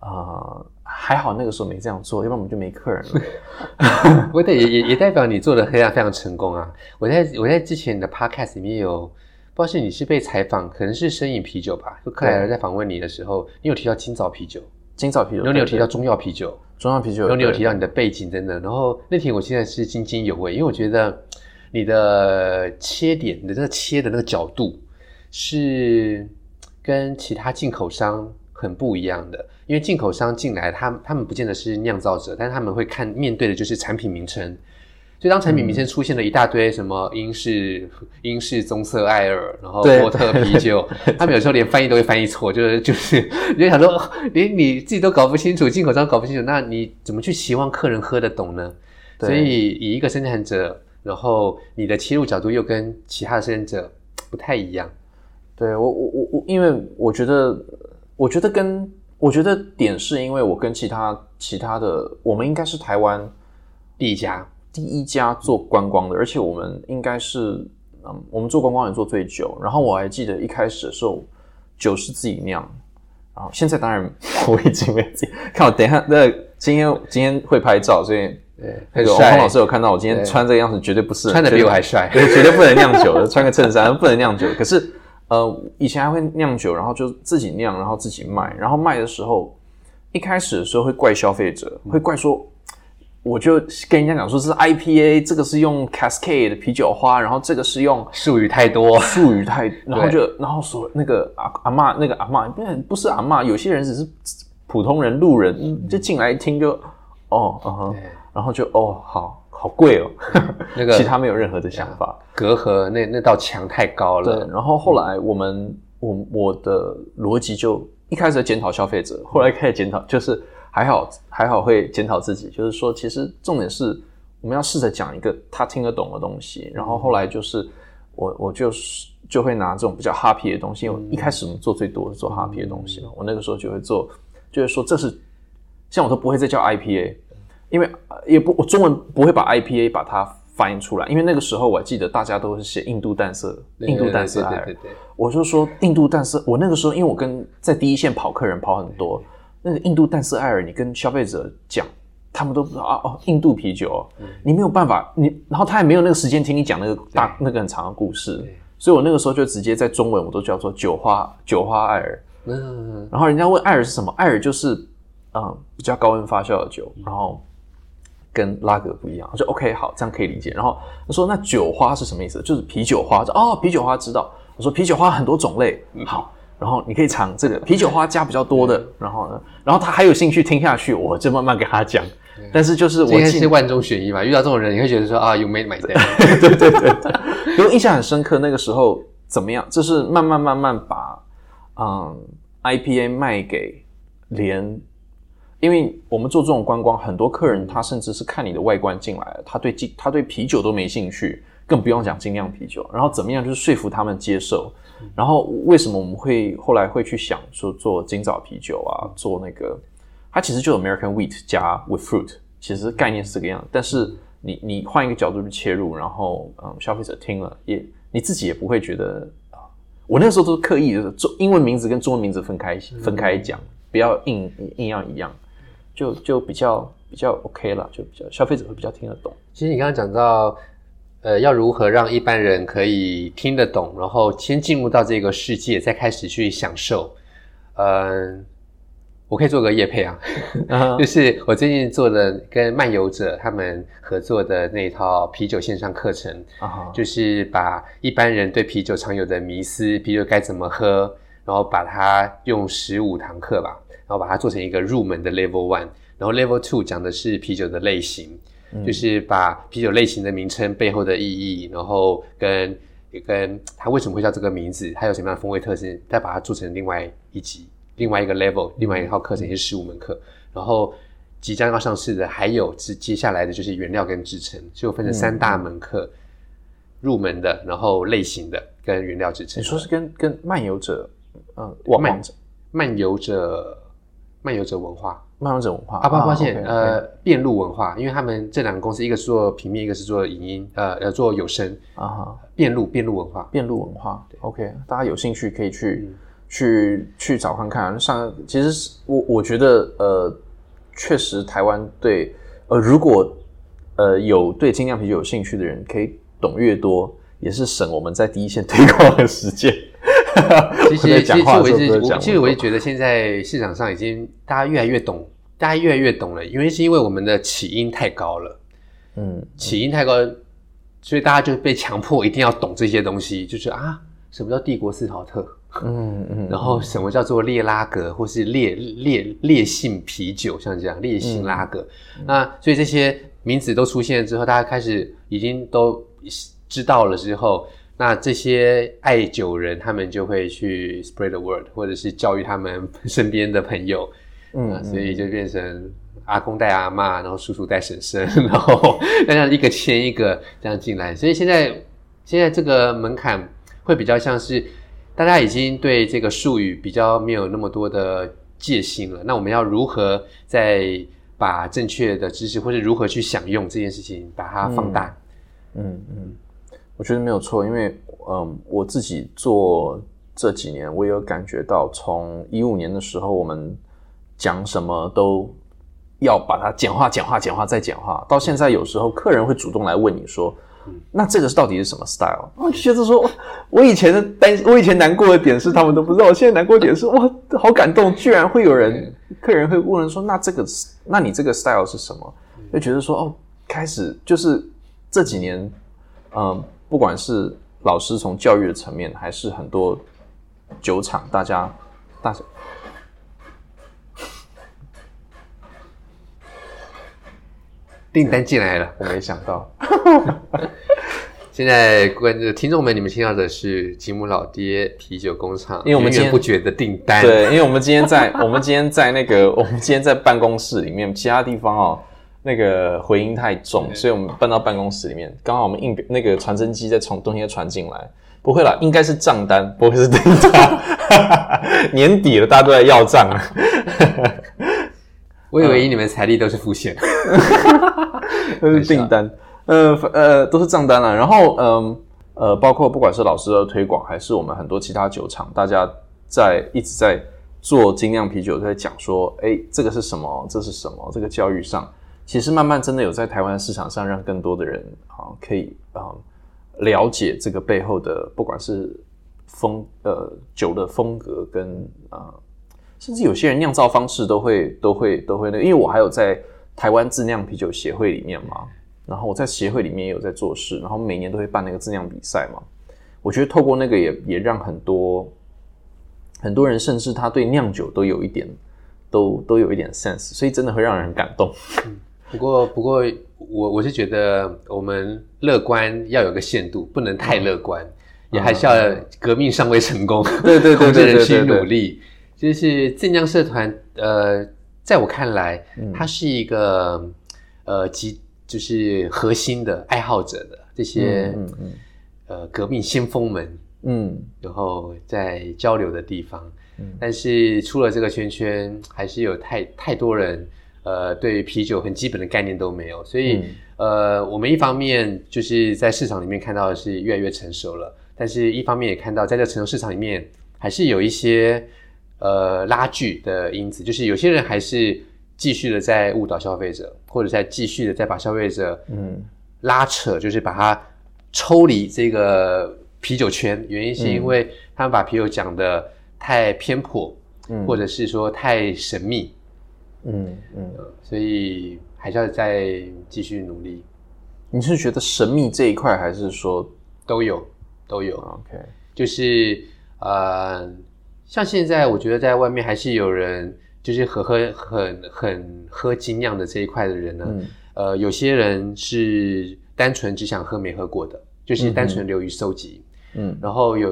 啊，还好那个时候没这样做，要不然我们就没客人了。不对，也也也代表你做的黑暗非常成功啊！我在我在之前的 podcast 里面有。不知道是你是被采访，可能是深饮啤酒吧？就克莱尔在访问你的时候，你有提到金枣啤酒，金造啤酒，然后你有提到中药啤酒，中药啤酒，然后你有提到你的背景等等。然后那天我现在是津津有味，因为我觉得你的切点，你的这个切的那个角度是跟其他进口商很不一样的。因为进口商进来，他他们不见得是酿造者，但是他们会看面对的就是产品名称。就当产品名称出现了一大堆什么英式 英式棕色艾尔，然后波特啤酒，他们有时候连翻译都会翻译错，就是 就是你就想说，连你自己都搞不清楚，进口商搞不清楚，那你怎么去期望客人喝得懂呢？所以以一个生产者，然后你的切入角度又跟其他的生产者 不太一样。对我我我我，因为我觉得我觉得跟我觉得点是因为我跟其他其他的，我们应该是台湾第一家。第一家做观光的，而且我们应该是，嗯，我们做观光也做最久。然后我还记得一开始的时候，酒是自己酿，然后现在当然 我已经没自己看我 等一下，那今天今天会拍照，所以那个洪老师有看到我今天穿这个样子，绝对不是穿的比我还帅，对，绝对不能酿酒的，穿个衬衫不能酿酒。可是呃，以前还会酿酒，然后就自己酿，然后自己卖，然后卖的时候，一开始的时候会怪消费者，会怪说。我就跟人家讲说，这是 IPA，这个是用 Cascade 的啤酒花，然后这个是用术语太多，术语太，然后就然后说那个阿阿妈，那个阿妈不不是阿妈，有些人只是普通人路人，就进来一听就哦，嗯哼，然后就哦，好好贵哦，那个其他没有任何的想法，隔阂那那道墙太高了。对，然后后来我们我我的逻辑就一开始检讨消费者，后来开始检讨就是。还好，还好会检讨自己，就是说，其实重点是我们要试着讲一个他听得懂的东西。然后后来就是我，我就是就会拿这种比较 happy 的东西。因为一开始我们做最多是做 happy 的东西嘛，我那个时候就会做，就是说这是像我都不会再叫 IPA，因为也不我中文不会把 IPA 把它翻译出来，因为那个时候我还记得大家都是写印度淡色，印度淡色艾尔，我就说印度淡色。我那个时候因为我跟在第一线跑客人跑很多。那个印度淡色艾尔，你跟消费者讲，他们都不知道啊哦，印度啤酒，你没有办法，你然后他也没有那个时间听你讲那个大那个很长的故事，所以我那个时候就直接在中文我都叫做酒花酒花艾尔，嗯，然后人家问艾尔是什么，艾尔就是嗯比较高温发酵的酒，然后跟拉格不一样，我说 OK 好，这样可以理解。然后他说那酒花是什么意思？就是啤酒花，哦啤酒花知道。我说啤酒花很多种类，好。然后你可以尝这个啤酒花加比较多的，然后呢，然后他还有兴趣听下去，我就慢慢跟他讲。但是就是我应该是万中选一吧，遇到这种人，你会觉得说啊，You made my day。对对对，因为印象很深刻，那个时候怎么样？就是慢慢慢慢把嗯 IPA 卖给连，因为我们做这种观光，很多客人他甚至是看你的外观进来，他对精他对啤酒都没兴趣，更不用讲精酿啤酒。然后怎么样，就是说服他们接受。然后为什么我们会后来会去想说做金枣啤酒啊，做那个，它其实就 American wheat 加 with fruit，其实概念是这个样。但是你你换一个角度去切入，然后嗯，消费者听了也你自己也不会觉得啊，我那时候都是刻意的中英文名字跟中文名字分开分开讲，不要硬硬要一样，就就比较比较 OK 了，就比较消费者会比较听得懂。其实你刚刚讲到。呃，要如何让一般人可以听得懂，然后先进入到这个世界，再开始去享受？嗯，我可以做个夜配啊，就是我最近做的跟漫游者他们合作的那套啤酒线上课程，就是把一般人对啤酒常有的迷思，啤酒该怎么喝，然后把它用十五堂课吧，然后把它做成一个入门的 Level One，然后 Level Two 讲的是啤酒的类型。就是把啤酒类型的名称背后的意义，然后跟跟它为什么会叫这个名字，它有什么样的风味特性，再把它做成另外一集、另外一个 level、另外一套课程，是十五门课。然后即将要上市的还有接接下来的就是原料跟制成，就分成三大门课：入门的，然后类型的跟原料制成。你说是跟跟漫游者，嗯，漫漫游者漫游者文化。漫游者文化啊，抱抱歉，呃，变路文化，因为他们这两个公司，一个是做平面，一个是做影音，呃，要做有声啊哈。变路变路文化，变路文化，OK，大家有兴趣可以去去去找看看。上其实我我觉得，呃，确实台湾对，呃，如果呃有对精酿啤酒有兴趣的人，可以懂越多，也是省我们在第一线推广的时间。其实，其实我一直，其实我也觉得现在市场上已经大家越来越懂，大家越来越懂了。因为是因为我们的起因太高了，嗯，起因太高，所以大家就被强迫一定要懂这些东西，就是啊，什么叫帝国斯陶特，嗯嗯，然后什么叫做列拉格，或是烈烈烈性啤酒，像这样烈性拉格。那所以这些名字都出现之后，大家开始已经都知道了之后。那这些爱酒人，他们就会去 spread the word，或者是教育他们身边的朋友，嗯，所以就变成阿公带阿妈，然后叔叔带婶婶，然后这样一个牵一个这样进来。所以现在现在这个门槛会比较像是大家已经对这个术语比较没有那么多的戒心了。那我们要如何在把正确的知识，或者如何去享用这件事情，把它放大？嗯嗯。我觉得没有错，因为嗯，我自己做这几年，我也有感觉到，从一五年的时候，我们讲什么都要把它简化、简化、简化再简化，到现在有时候客人会主动来问你说：“那这个是到底是什么 style？” 我就觉得说，我以前的担，我以前难过的点是他们都不知道，我现在难过点是 哇，好感动，居然会有人客人会问说：“那这个，那你这个 style 是什么？”就觉得说哦，开始就是这几年，嗯。不管是老师从教育的层面，还是很多酒厂，大家大订单进来了，我没想到。现在观众听众们，你们听到的是吉姆老爹啤酒工厂，因为我们源源不绝的订单。对，因为我们今天在 我们今天在那个我们今天在办公室里面，其他地方哦。那个回音太重，所以我们搬到办公室里面。刚好我们印那个传真机在从东西传进来，不会啦，应该是账单，不会是订单。年底了，大家都在要账。我以为你们财力都是付现，都是订单。呃呃，都是账单了。然后嗯呃，包括不管是老师的推广，还是我们很多其他酒厂，大家在一直在做精酿啤酒，在讲说，哎，这个是什么？这是什么？这个教育上。其实慢慢真的有在台湾市场上让更多的人啊可以啊了解这个背后的不管是风呃酒的风格跟啊甚至有些人酿造方式都会都会都会那因为我还有在台湾自酿啤酒协会里面嘛，然后我在协会里面也有在做事，然后每年都会办那个自酿比赛嘛。我觉得透过那个也也让很多很多人甚至他对酿酒都有一点，都都有一点 sense，所以真的会让人很感动。不过，不过我我是觉得我们乐观要有个限度，不能太乐观，也还是要革命尚未成功，对对对对对，去努力。就是正江社团，呃，在我看来，它是一个呃，集就是核心的爱好者的这些呃革命先锋们，嗯，然后在交流的地方。但是出了这个圈圈，还是有太太多人，呃，对啤酒很基本的概念都没有。所以，呃，我们一方面就是在市场里面看到的是越来越成熟了，但是一方面也看到在这成熟市场里面，还是有一些呃拉锯的因子，就是有些人还是继续的在误导消费者，或者在继续的在把消费者嗯拉扯，就是把它抽离这个啤酒圈。原因是因为他们把啤酒讲的。太偏颇，嗯，或者是说太神秘，嗯嗯，所以还是要再继续努力。你是觉得神秘这一块，还是说都有都有？OK，就是呃，像现在我觉得在外面还是有人，就是喝喝很很喝精酿的这一块的人呢。呃，有些人是单纯只想喝没喝过的，就是单纯流于收集，嗯，然后有。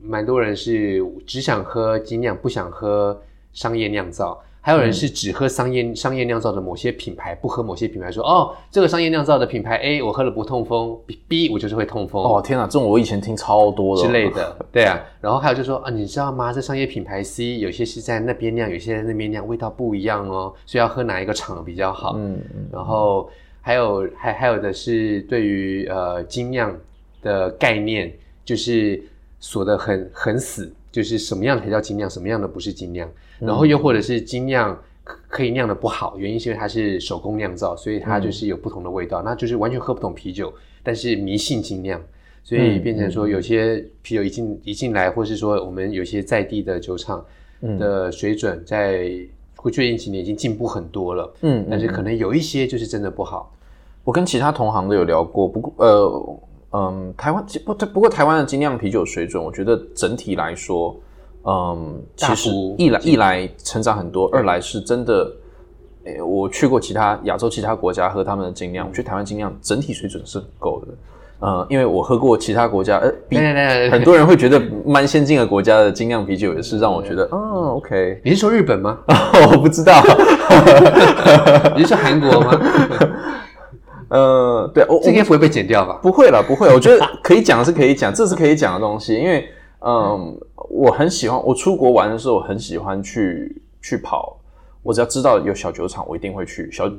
蛮多人是只想喝精酿，不想喝商业酿造；还有人是只喝商业商业酿造的某些品牌，不喝某些品牌。说哦，这个商业酿造的品牌 A 我喝了不痛风，B 我就是会痛风。哦天哪，这种我以前听超多的之类的。对啊，然后还有就说啊，你知道吗？这商业品牌 C 有些是在那边酿，有些在那边酿，味道不一样哦，所以要喝哪一个厂比较好？嗯嗯。然后还有还还有的是对于呃精酿的概念，就是。锁得很很死，就是什么样的才叫精酿，什么样的不是精酿。然后又或者是精酿可以酿的不好，原因是因为它是手工酿造，所以它就是有不同的味道，那就是完全喝不懂啤酒。但是迷信精酿，所以变成说有些啤酒一进一进来，或是说我们有些在地的酒厂的水准，在过去近几年已经进步很多了。嗯，但是可能有一些就是真的不好。我跟其他同行都有聊过，不过呃。嗯，台湾不不过台湾的精酿啤酒水准，我觉得整体来说，嗯，其实一来一来成长很多，二来是真的，诶，我去过其他亚洲其他国家喝他们的精酿，我觉得台湾精酿整体水准是很够的。呃，因为我喝过其他国家，呃，比很多人会觉得蛮先进的国家的精酿啤酒，也是让我觉得，哦，OK，你是说日本吗？我不知道，你是说韩国吗？呃，对，我这应该不会被剪掉吧？不会了，不会。我觉得可以讲是可以讲，这是可以讲的东西。因为，嗯，我很喜欢，我出国玩的时候我很喜欢去去跑。我只要知道有小酒厂，我一定会去。小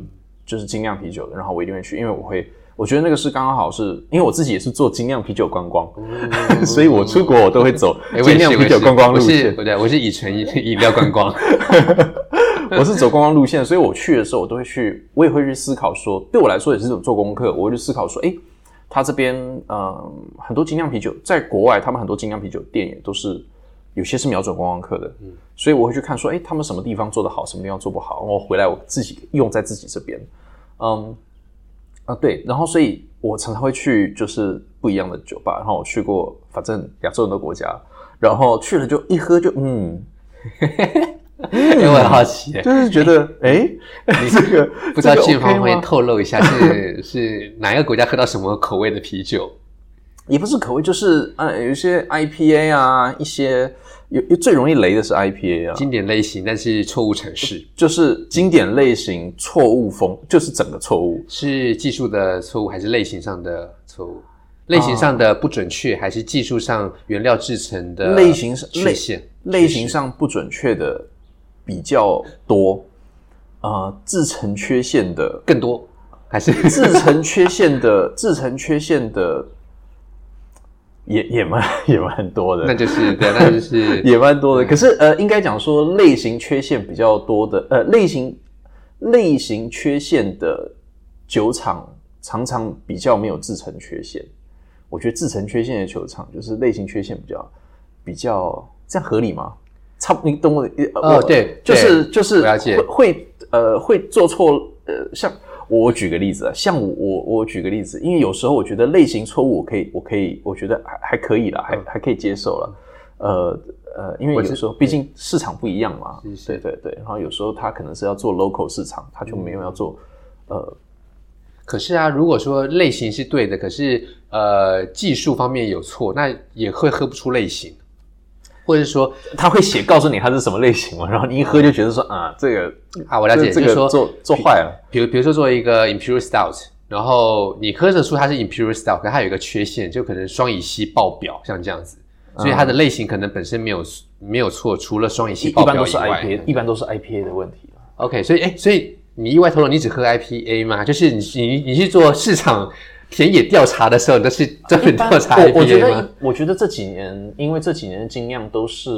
就是精酿啤酒的，然后我一定会去，因为我会，我觉得那个是刚刚好，是因为我自己也是做精酿啤酒观光，所以我出国我都会走精酿啤酒观光路线。对，我是以纯饮料观光。我是走观光路线，所以我去的时候，我都会去，我也会去思考说，对我来说也是一种做功课。我会去思考说，哎，他这边呃很多精酿啤酒，在国外他们很多精酿啤酒店也都是有些是瞄准观光客的，嗯，所以我会去看说，哎，他们什么地方做得好，什么地方做不好，我回来我自己用在自己这边，嗯啊对，然后所以我常常会去就是不一样的酒吧，然后我去过反正亚洲很多国家，然后去了就一喝就嗯。因为我很好奇，就是觉得，哎，你这个不知道建方会透露一下，是是哪一个国家喝到什么口味的啤酒？也不是口味，就是啊，有一些 IPA 啊，一些有最容易雷的是 IPA 啊，经典类型，但是错误城市，就是经典类型错误风，就是整个错误，是技术的错误还是类型上的错误？类型上的不准确，还是技术上原料制成的类型上缺陷？类型上不准确的。比较多，啊，制成缺陷的更多，还是制成缺陷的 制成缺陷的也也蛮 也蛮多的，那就是对，那就是 也蛮多的。可是呃，应该讲说类型缺陷比较多的，呃，类型类型缺陷的酒厂常常比较没有制成缺陷。我觉得制成缺陷的酒厂就是类型缺陷比较比较，这样合理吗？差，你懂我？哦，对，就是就是会呃会做错呃，像我举个例子啊，像我我举个例子，因为有时候我觉得类型错误，我可以我可以我觉得还还可以了，还还可以接受了。呃呃，因为有时候毕竟市场不一样嘛，对对对，然后有时候他可能是要做 local 市场，他就没有要做呃。可是啊，如果说类型是对的，可是呃技术方面有错，那也会喝不出类型。或者说他会写告诉你它是什么类型嘛，然后你一喝就觉得说啊，这个啊，我了解，这个说做做坏了。比如比如说做一个 Imperial Stout，然后你喝得出它是 Imperial Stout，可它有一个缺陷，就可能双乙烯爆表，像这样子，所以它的类型可能本身没有没有错，除了双乙烯爆表以外，一般都是 IPA 的问题 OK，所以哎，所以你意外透露你只喝 IPA 吗？就是你你你去做市场。田野调查的时候，你都是 专门调查 IPA 我觉得，我觉得这几年，因为这几年的精酿都是，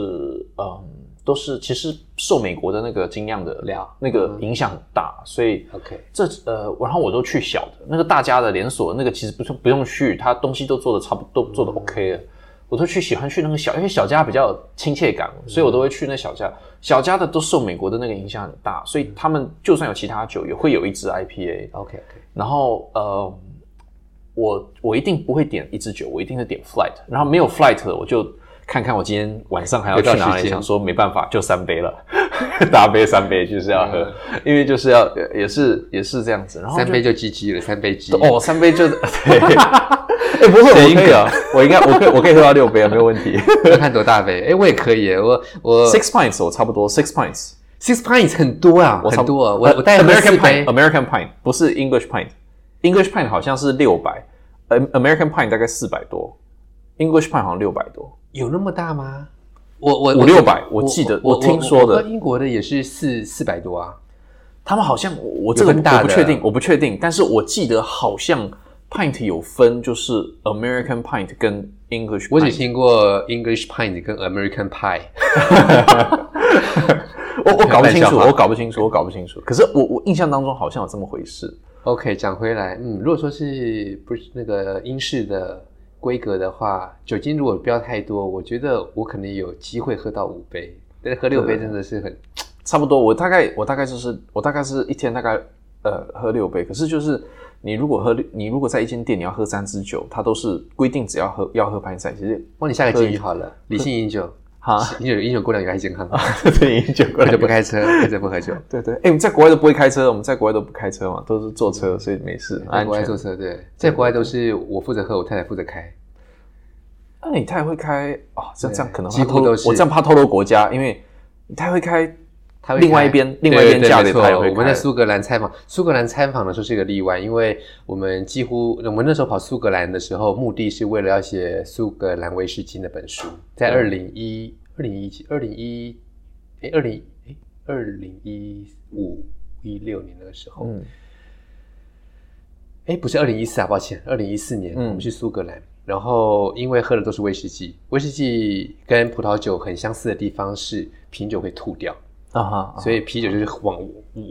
嗯，都是其实受美国的那个精酿的量那个影响很大，所以 OK，这呃，然后我都去小的那个大家的连锁，那个其实不用不用去，它东西都做的差不多，都做的 OK 了。我都去喜欢去那个小，因为小家比较亲切感，所以我都会去那小家。小家的都受美国的那个影响很大，所以他们就算有其他酒，也会有一支 IPA。OK OK，然后呃。我我一定不会点一支酒，我一定是点 flight，然后没有 flight，我就看看我今天晚上还要去哪里。想说没办法，就三杯了，大杯三杯就是要喝，因为就是要也是也是这样子。然后三杯就 GG 了，三杯鸡哦，三杯就 对。哎，不会，我可以啊，我应该我可以我可以喝到六杯啊，没有问题。要看多大杯？哎，我也可以，我我 six pints 我差不多 six pints，six pints 很多啊，我很多。我我带 American pint，American pint 不是 English pint。English pint 好像是六百，呃，American pint 大概四百多，English pint 好像六百多，有那么大吗？我我五六百，我记得我听说的，英国的也是四四百多啊。他们好像我这个我不确定，我不确定，但是我记得好像 pint 有分，就是 American pint 跟 English。我只听过 English pint 跟 American pie。我我搞不清楚，我搞不清楚，我搞不清楚。可是我我印象当中好像有这么回事。OK，讲回来，嗯，如果说是不是那个英式的规格的话，酒精如果不要太多，我觉得我可能有机会喝到五杯，但是喝六杯真的是很 差不多。我大概我大概就是我大概是一天大概呃喝六杯，可是就是你如果喝你如果在一间店你要喝三支酒，它都是规定只要喝要喝盘赛，其实帮你下个建议好了，理性饮酒。好，饮酒饮酒过量也爱健康啊！对，饮酒过量就不开车，开车不喝酒。对 对，哎，我们在国外都不会开车，我们在国外都不开车嘛，都是坐车，所以没事。在国外坐车，对，在国外都是我负责喝，我太太负责开。那你太会开啊？这这样可能几乎都是我这样怕透露国家，因为你太会开。另外一边，另外一边驾的他我们在苏格兰采访，苏格兰参访的时候是一个例外，因为我们几乎我们那时候跑苏格兰的时候，目的是为了要写苏格兰威士忌那本书，在二零一二零一几二零一哎二零哎二零一五一六年那个时候，嗯，哎不是二零一四啊，抱歉，二零一四年我们去苏格兰，然后因为喝的都是威士忌，威士忌跟葡萄酒很相似的地方是品酒会吐掉。啊哈，所以啤酒就是往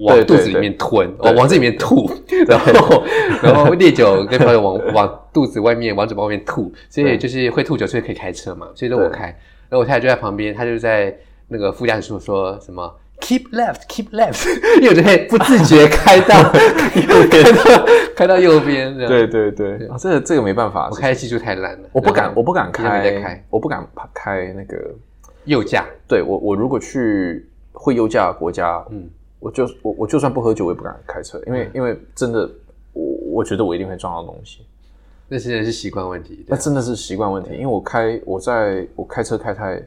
往肚子里面吞，往往这里面吐，然后然后烈酒跟朋友往往肚子外面往嘴巴外面吐，所以就是会吐酒，所以可以开车嘛，所以都我开，然后我太太就在旁边，她就在那个副驾驶座说什么 keep left keep left，因为我就会不自觉开到 右边，开到右边，对对对，这个这个没办法，我开技术太烂了，我不敢我不敢开，我不敢开那个右驾，对我我如果去。会优价的国家，嗯，我就我我就算不喝酒，我也不敢开车，因为因为真的，我我觉得我一定会撞到东西。那现在是习惯问题，那真的是习惯问题。因为我开我在我开车开太，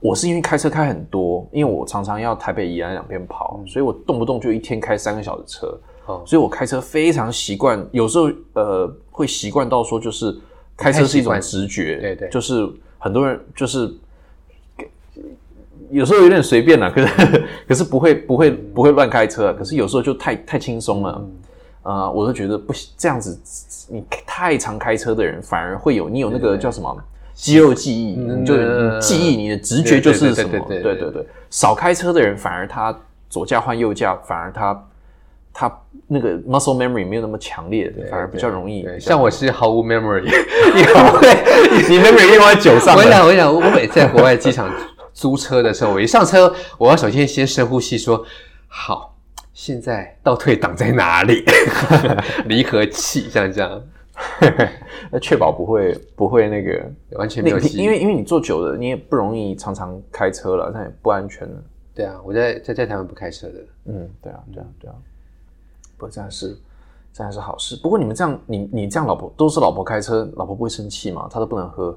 我是因为开车开很多，因为我常常要台北宜兰两边跑，所以我动不动就一天开三个小时车，所以我开车非常习惯。有时候呃会习惯到说，就是开车是一种直觉，对对，就是很多人就是。有时候有点随便了，可是 可是不会不会不会乱开车，可是有时候就太太轻松了，啊，我都觉得不行，这样子你太常开车的人反而会有你有那个叫什么？肌肉记忆，就记忆你的直觉就是什么，对对对，少开车的人反而他左驾换右驾，反而他他那个 muscle memory 没有那么强烈，反而比较容易。像我是毫无 memory，你会你 memory 用在酒上。我想我想我每次在国外机场。租车的时候，我一上车，我要首先先深呼吸，说好，现在倒退档在哪里？离合器，像这样。那确保不会不会那个完全没有因为因为你坐久了，你也不容易常常开车了，那也不安全了。对啊，我在在在台湾不开车的。嗯，对啊，对啊，对啊。不过这样是这样是好事。不过你们这样，你你这样，老婆都是老婆开车，老婆不会生气吗？她都不能喝？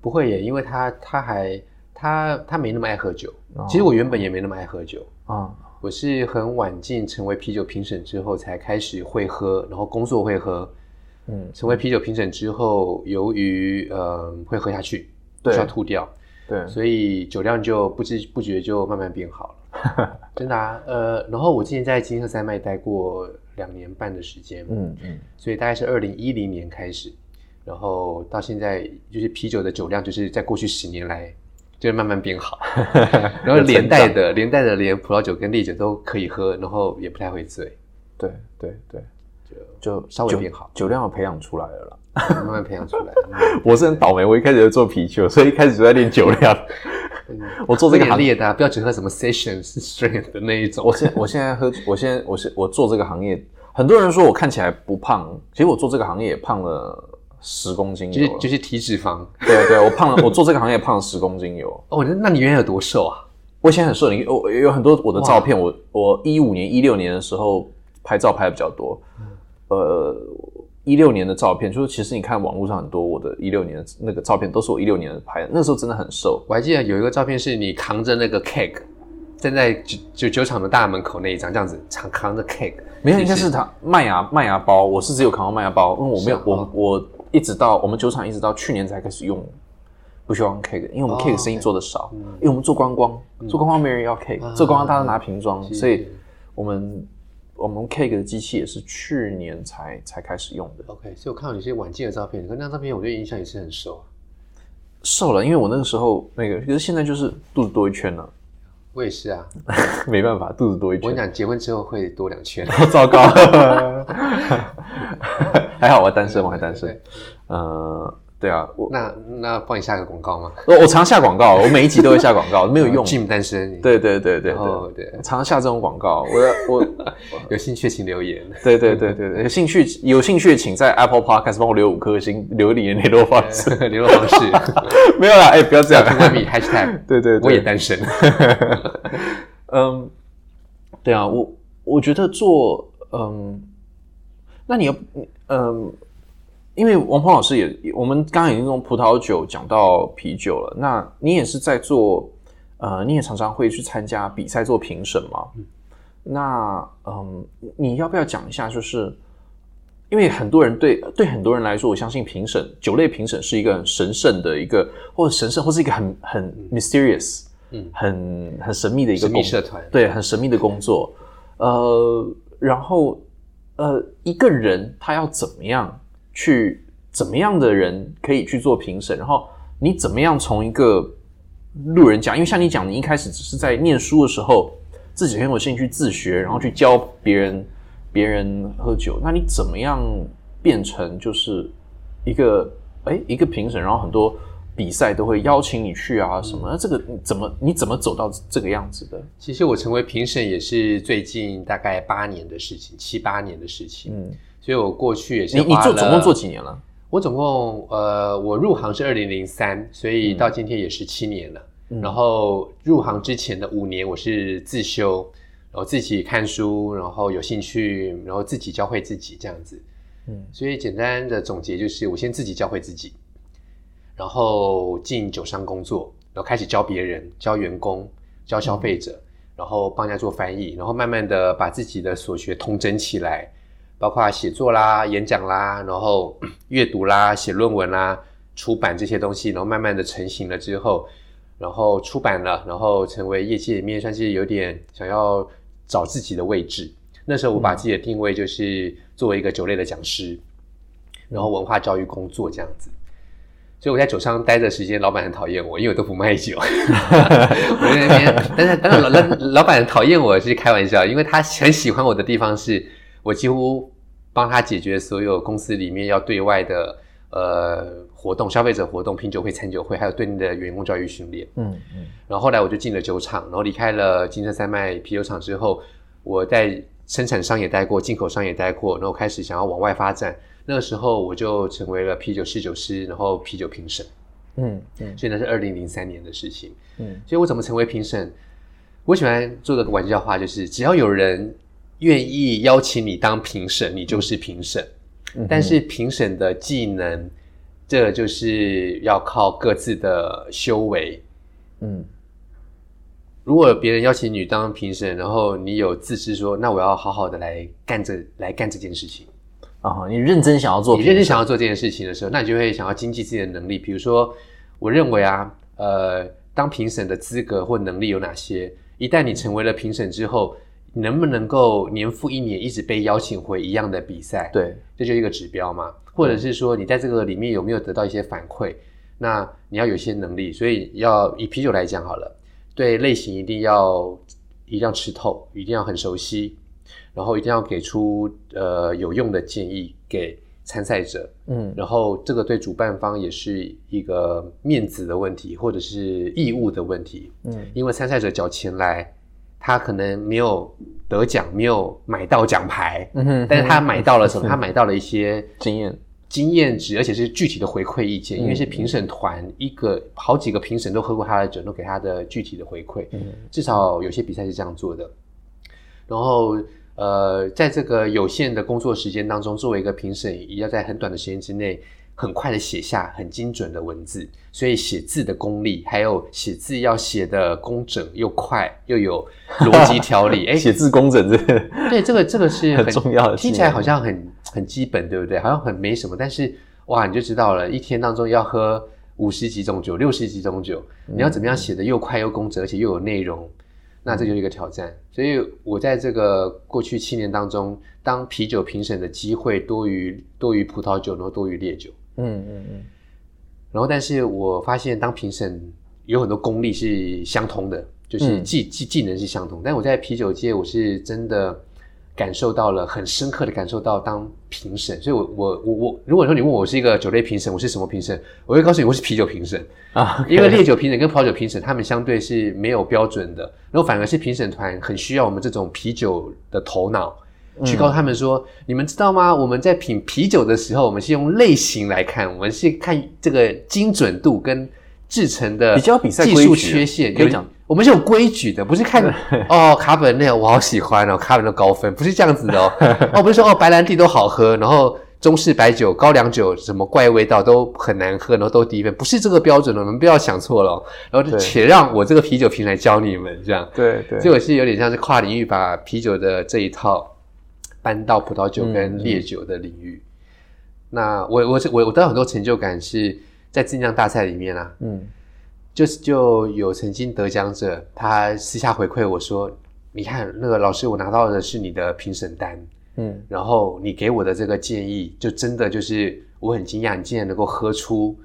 不会耶，因为她她还她她没那么爱喝酒。其实我原本也没那么爱喝酒啊。我是很晚进成为啤酒评审之后才开始会喝，然后工作会喝。嗯，成为啤酒评审之后，由于呃会喝下去，需要吐掉。对，所以酒量就不知不觉就慢慢变好了，真的啊。呃，然后我之前在金色山脉待过两年半的时间，嗯嗯，所以大概是二零一零年开始，然后到现在就是啤酒的酒量，就是在过去十年来就是慢慢变好，然后连带的连带的连葡萄酒跟烈酒都可以喝，然后也不太会醉。对对对，就就稍微变好，酒量培养出来了。慢慢 培养出来。我是很倒霉，我一开始就做啤酒，所以一开始就在练酒量。我做这个行业的，不要只喝什么 session strength 的那一种。我现我现在喝，我现在我是我做这个行业，很多人说我看起来不胖，其实我做这个行业也胖了十公斤，就是就是体脂肪。对对，我胖了，我做这个行业胖了十公斤有。哦，那你原来有多瘦啊？我以前很瘦，你我有很多我的照片，我我一五年、一六年的时候拍照拍的比较多，呃。一六年的照片，就是其实你看网络上很多我的一六年的那个照片，都是我一六年拍的。那时候真的很瘦。我还记得有一个照片是你扛着那个 cake，站在酒酒酒厂的大门口那一张，这样子扛扛着 cake。没有，应该是他麦芽麦芽包。我是只有扛到麦芽包，因为我没有我我一直到我们酒厂一直到去年才开始用，不需要用 cake，因为我们 cake 生意做的少，因为我们做观光，做观光没人要 cake，做观光大家拿瓶装，所以我们。我们 Cake 的机器也是去年才才开始用的。OK，所以我看到有些晚近的照片，你看那张照片，我觉得印象也是很瘦，瘦了，因为我那个时候那个，可是现在就是肚子多一圈了。我也是啊，没办法，肚子多一圈。我跟你讲，结婚之后会多两圈，糟糕。还好我单身，我还单身。呃。对啊，我那那帮你下个广告吗？我我常下广告，我每一集都会下广告，没有用。Jim 单身，对对对对对对，常下这种广告。我我 有兴趣请留言。对对对对对，有兴趣有兴趣请在 Apple Podcast 帮我留五颗星，留你的联络方式。联络方式没有啦，哎，不要这样。#hashtag 对对，我也单身。嗯，对啊，我我觉得做嗯，那你要嗯。因为王鹏老师也，我们刚刚已经从葡萄酒讲到啤酒了。那你也是在做，呃，你也常常会去参加比赛做评审吗？那嗯，你要不要讲一下？就是因为很多人对对很多人来说，我相信评审酒类评审是一个很神圣的一个，或者神圣，或是一个很很 mysterious，嗯，很很神秘的一个神秘社团，对，很神秘的工作。呃，然后呃，一个人他要怎么样？去怎么样的人可以去做评审？然后你怎么样从一个路人甲？因为像你讲，你一开始只是在念书的时候自己很有兴趣自学，然后去教别人别人喝酒。那你怎么样变成就是一个哎一个评审？然后很多比赛都会邀请你去啊什么？那这个怎么你怎么走到这个样子的？其实我成为评审也是最近大概八年的事情，七八年的事情。嗯。所以我过去也是你你做总共做几年了？我总共呃，我入行是二零零三，所以到今天也是七年了。然后入行之前的五年，我是自修，然后自己看书，然后有兴趣，然后自己教会自己这样子。嗯，所以简单的总结就是，我先自己教会自己，然后进酒商工作，然后开始教别人、教员工、教消费者，然后帮人家做翻译，然后慢慢的把自己的所学通整起来。包括写作啦、演讲啦，然后 阅读啦、写论文啦、出版这些东西，然后慢慢的成型了之后，然后出版了，然后成为业界里面算是有点想要找自己的位置。那时候我把自己的定位就是作为一个酒类的讲师，然后文化教育工作这样子。所以我在酒商待的时间，老板很讨厌我，因为我都不卖酒。我在那边，但是但是老老老板讨厌我是开玩笑，因为他很喜欢我的地方是。我几乎帮他解决所有公司里面要对外的呃活动、消费者活动、品酒会、餐酒会，还有对应的员工教育训练。嗯嗯。然后后来我就进了酒厂，然后离开了金山山脉啤酒厂之后，我在生产商也待过，进口商也待过，然后开始想要往外发展。那个时候我就成为了啤酒侍酒师，然后啤酒评审。嗯嗯，所以那是二零零三年的事情。嗯，所以我怎么成为评审？我喜欢做的玩笑话，就是只要有人愿意邀请你当评审，你就是评审。但是评审的技能，这就是要靠各自的修为。嗯，如果别人邀请你当评审，然后你有自知说，那我要好好的来干这来干这件事情。啊，你认真想要做，你认真想要做这件事情的时候，那你就会想要经济自己的能力。比如说，我认为啊，呃，当评审的资格或能力有哪些？一旦你成为了评审之后，能不能够年复一年一直被邀请回一样的比赛？对，这就一个指标嘛。或者是说，你在这个里面有没有得到一些反馈？那你要有一些能力。所以要以啤酒来讲好了，对类型一定要一定要吃透，一定要很熟悉。然后一定要给出呃有用的建议给参赛者，嗯，然后这个对主办方也是一个面子的问题，或者是义务的问题，嗯，因为参赛者缴钱来，他可能没有得奖，没有买到奖牌，嗯哼，但是他买到了什么？他买到了一些经验、经验值，而且是具体的回馈意见，因为是评审团一个好几个评审都喝过他的酒，都给他的具体的回馈，嗯，至少有些比赛是这样做的，然后。呃，在这个有限的工作时间当中，作为一个评审，也要在很短的时间之内，很快的写下很精准的文字。所以写字的功力，还有写字要写的工整又快，又有逻辑 条理。哎，写字工整这对这个这个是很重要的，听起来好像很很基本，对不对？好像很没什么，但是哇，你就知道了，一天当中要喝五十几种酒，六十几种酒，你要怎么样写的又快又工整，而且又有内容。那这就是一个挑战，所以我在这个过去七年当中，当啤酒评审的机会多于多于葡萄酒，然后多于烈酒。嗯嗯嗯。然后，但是我发现当评审有很多功力是相通的，就是技技技能是相通。但我在啤酒界，我是真的。感受到了很深刻的感受到当评审，所以我我我我，如果说你问我是一个酒类评审，我是什么评审，我会告诉你我是啤酒评审。啊，因为烈酒评审跟葡萄酒评审他们相对是没有标准的，然后反而是评审团很需要我们这种啤酒的头脑去告诉他们说，你们知道吗？我们在品啤酒的时候，我们是用类型来看，我们是看这个精准度跟制成的比较比赛技术缺陷，有讲。我们是有规矩的，不是看哦卡本内我好喜欢哦，卡本的高分不是这样子的哦。哦，不是说哦白兰地都好喝，然后中式白酒、高粱酒什么怪味道都很难喝，然后都低分，不是这个标准的，你们不要想错了。然后且让我这个啤酒瓶来教你们这样。对对，所以我是有点像是跨领域把啤酒的这一套搬到葡萄酒跟烈酒的领域。那我我是我我得到很多成就感是在精酿大赛里面啊。嗯。就是就有曾经得奖者，他私下回馈我说：“你看那个老师，我拿到的是你的评审单，嗯，然后你给我的这个建议，就真的就是我很惊讶，你竟然能够喝出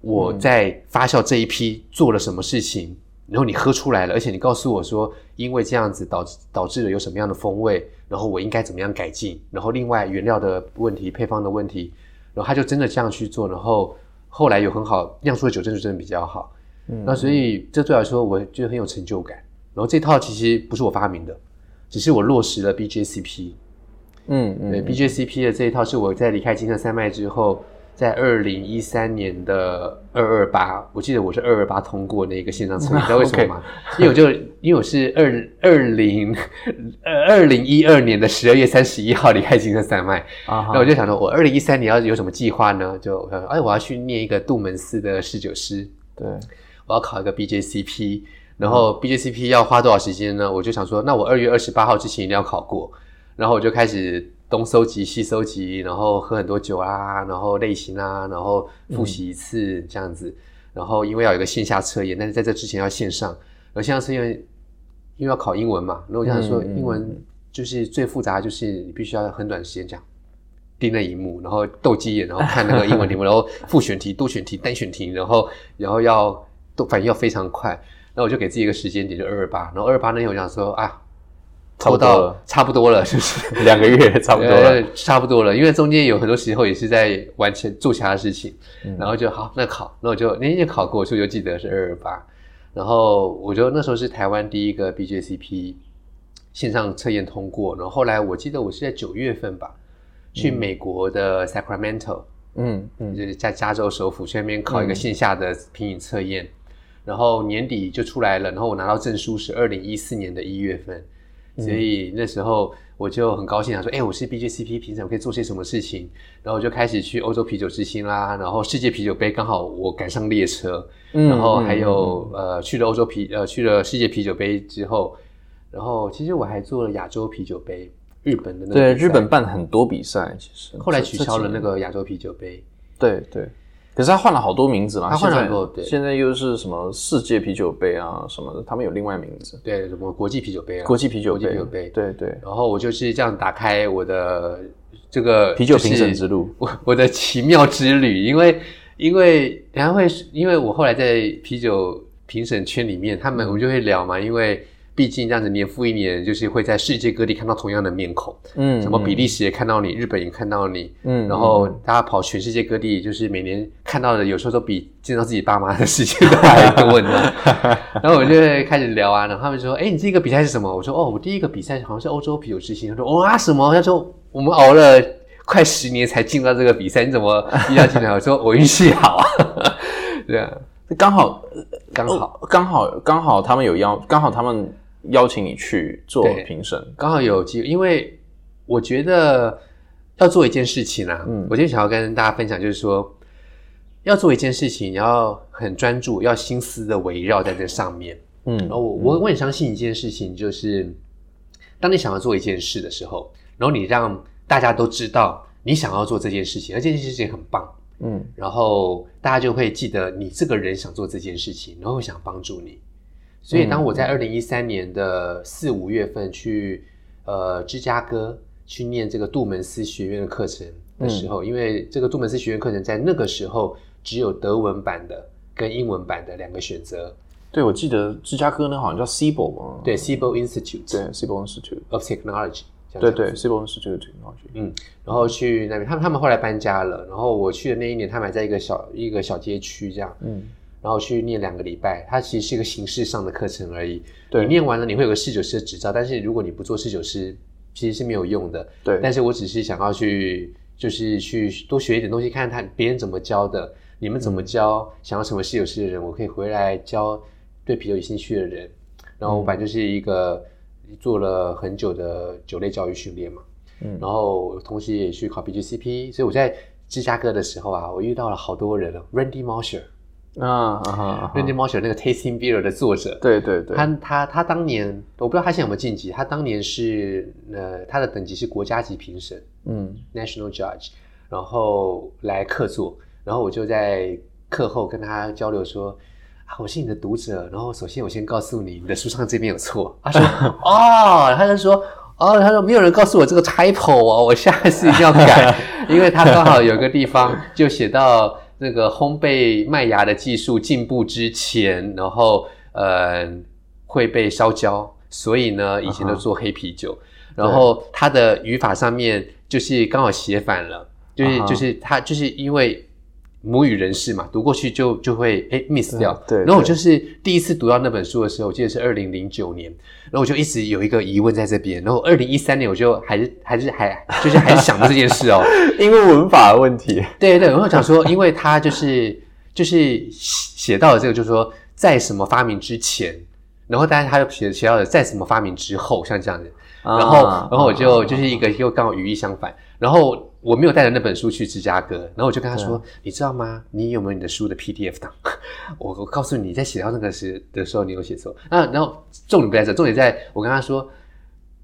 我在发酵这一批做了什么事情，然后你喝出来了，而且你告诉我说，因为这样子导致导致了有什么样的风味，然后我应该怎么样改进，然后另外原料的问题、配方的问题，然后他就真的这样去做，然后后来有很好酿出的酒，真的真的比较好。”嗯那所以这对我来说，我觉得很有成就感。然后这套其实不是我发明的，只是我落实了 BJCP。嗯嗯，对，BJCP 的这一套是我在离开金色山脉之后，在二零一三年的二二八，我记得我是二二八通过那个线上测，你知道为什么 吗？因为我就因为我是二二零二二零一二年的十二月三十一号离开金色山脉啊，那我就想说，我二零一三年要有什么计划呢？就我说哎，我要去念一个杜门斯的侍酒师。对。我要考一个 BJCP，然后 BJCP 要花多少时间呢？我就想说，那我二月二十八号之前一定要考过。然后我就开始东收集西收集，然后喝很多酒啊，然后类型啊，然后复习一次这样子。然后因为要有一个线下测验，但是在这之前要线上。而线上测验因为要考英文嘛，那我想说英文就是最复杂，就是你必须要很短时间讲盯那一幕，然后斗鸡眼，然后看那个英文题目，然后复选题、多选题、单选题，然后然后要。都反应要非常快，那我就给自己一个时间点，就二二八。然后二二八那天我想说啊，差不多。了，差不多了，是不是？两个月 差不多了？差不多了，因为中间有很多时候也是在完成做其他事情。然后就好，那考，那我就那天考过，所以就记得是二二八。然后我就那时候是台湾第一个 BJCP 线上测验通过，然后后来我记得我是在九月份吧，去美国的 Sacramento，嗯嗯，就是在加州首府去那边考一个线下的品饮测验，然后年底就出来了，然后我拿到证书是二零一四年的一月份，所以那时候我就很高兴啊，说哎，我是 BJCP 评审，我可以做些什么事情，然后我就开始去欧洲啤酒之星啦，然后世界啤酒杯刚好我赶上列车，然后还有呃去了欧洲啤呃去了世界啤酒杯之后。然后其实我还做了亚洲啤酒杯，日本的那对日本办很多比赛，其实后来取消了那个亚洲啤酒杯。对对，可是他换了好多名字了，他换了很多，现在又是什么世界啤酒杯啊什么的，他们有另外名字。对，什么国际啤酒杯啊，国际啤酒杯，啤酒杯。对对。然后我就是这样打开我的这个啤酒评审之路，我我的奇妙之旅，因为因为然后会因为我后来在啤酒评审圈里面，他们我们就会聊嘛，因为。毕竟这样子年复一年，就是会在世界各地看到同样的面孔，嗯，什么比利时也看到你，日本也看到你，嗯，然后大家跑全世界各地，就是每年看到的，有时候都比见到自己爸妈的时间都还多呢。然后我就会开始聊啊，然后他们说：“哎，你这个比赛是什么？”我说：“哦，我第一个比赛好像是欧洲啤酒之星。”他说：“哇，什么？”他说：“我们熬了快十年才进到这个比赛，你怎么一下进来？”我说：“我运气好啊。”对啊，刚好刚好刚好刚好他们有邀，刚好他们。邀请你去做评审，刚好有机会，因为我觉得要做一件事情啊，嗯，我今天想要跟大家分享，就是说要做一件事情，你要很专注，要心思的围绕在这上面，嗯，然后我我我很相信一件事情，就是当你想要做一件事的时候，然后你让大家都知道你想要做这件事情，而这件事情很棒，嗯，然后大家就会记得你这个人想做这件事情，然后想帮助你。所以，当我在二零一三年的四五月份去呃芝加哥去念这个杜门斯学院的课程的时候，因为这个杜门斯学院课程在那个时候只有德文版的跟英文版的两个选择。对，我记得芝加哥呢好像叫 Siebel 嘛，对，Siebel Institute，对，Siebel Institute of Technology，对对，Siebel Institute of Technology，嗯，然后去那边，他们他们后来搬家了，然后我去的那一年，他们还在一个小一个小街区这样，嗯。然后去念两个礼拜，它其实是一个形式上的课程而已。你念完了，你会有个侍酒师的执照，但是如果你不做侍酒师，其实是没有用的。对。但是我只是想要去，就是去多学一点东西，看看别人怎么教的，你们怎么教，想要成为侍酒师的人，我可以回来教对啤酒有兴趣的人。然后我本来就是一个做了很久的酒类教育训练嘛，嗯。然后同时也去考 BGCP，所以我在芝加哥的时候啊，我遇到了好多人，Randy Mosher。啊啊！Randy Marshall 那个 Tasting Beer 的作者，对对对，他他他当年我不知道他现在有没有晋级，他当年是呃他的等级是国家级评审，嗯，National Judge，然后来客座，然后我就在课后跟他交流说啊，我是你的读者，然后首先我先告诉你，你的书上这边有错，他说 哦，他就说哦，他说没有人告诉我这个 typo 哦，我下次一定要改，因为他刚好有个地方就写到。那个烘焙麦芽的技术进步之前，然后呃会被烧焦，所以呢以前都做黑啤酒，然后它的语法上面就是刚好写反了，就是就是它就是因为。母语人士嘛，读过去就就会哎 miss 掉。对。然后我就是第一次读到那本书的时候，我记得是二零零九年，然后我就一直有一个疑问在这边。然后二零一三年我就还是还是还就是还是想着这件事哦，因为文法的问题。对对，然后想说，因为他就是就是写到了这个，就是说在什么发明之前，然后当然他又写写到了在什么发明之后，像这样子。然后然后我就就是一个又刚好语义相反，然后。我没有带着那本书去芝加哥，然后我就跟他说：“你知道吗？你有没有你的书的 PDF 档？我我告诉你，在写到那个时的时候，你有写错。啊，然后重点不在这，重点在我跟他说，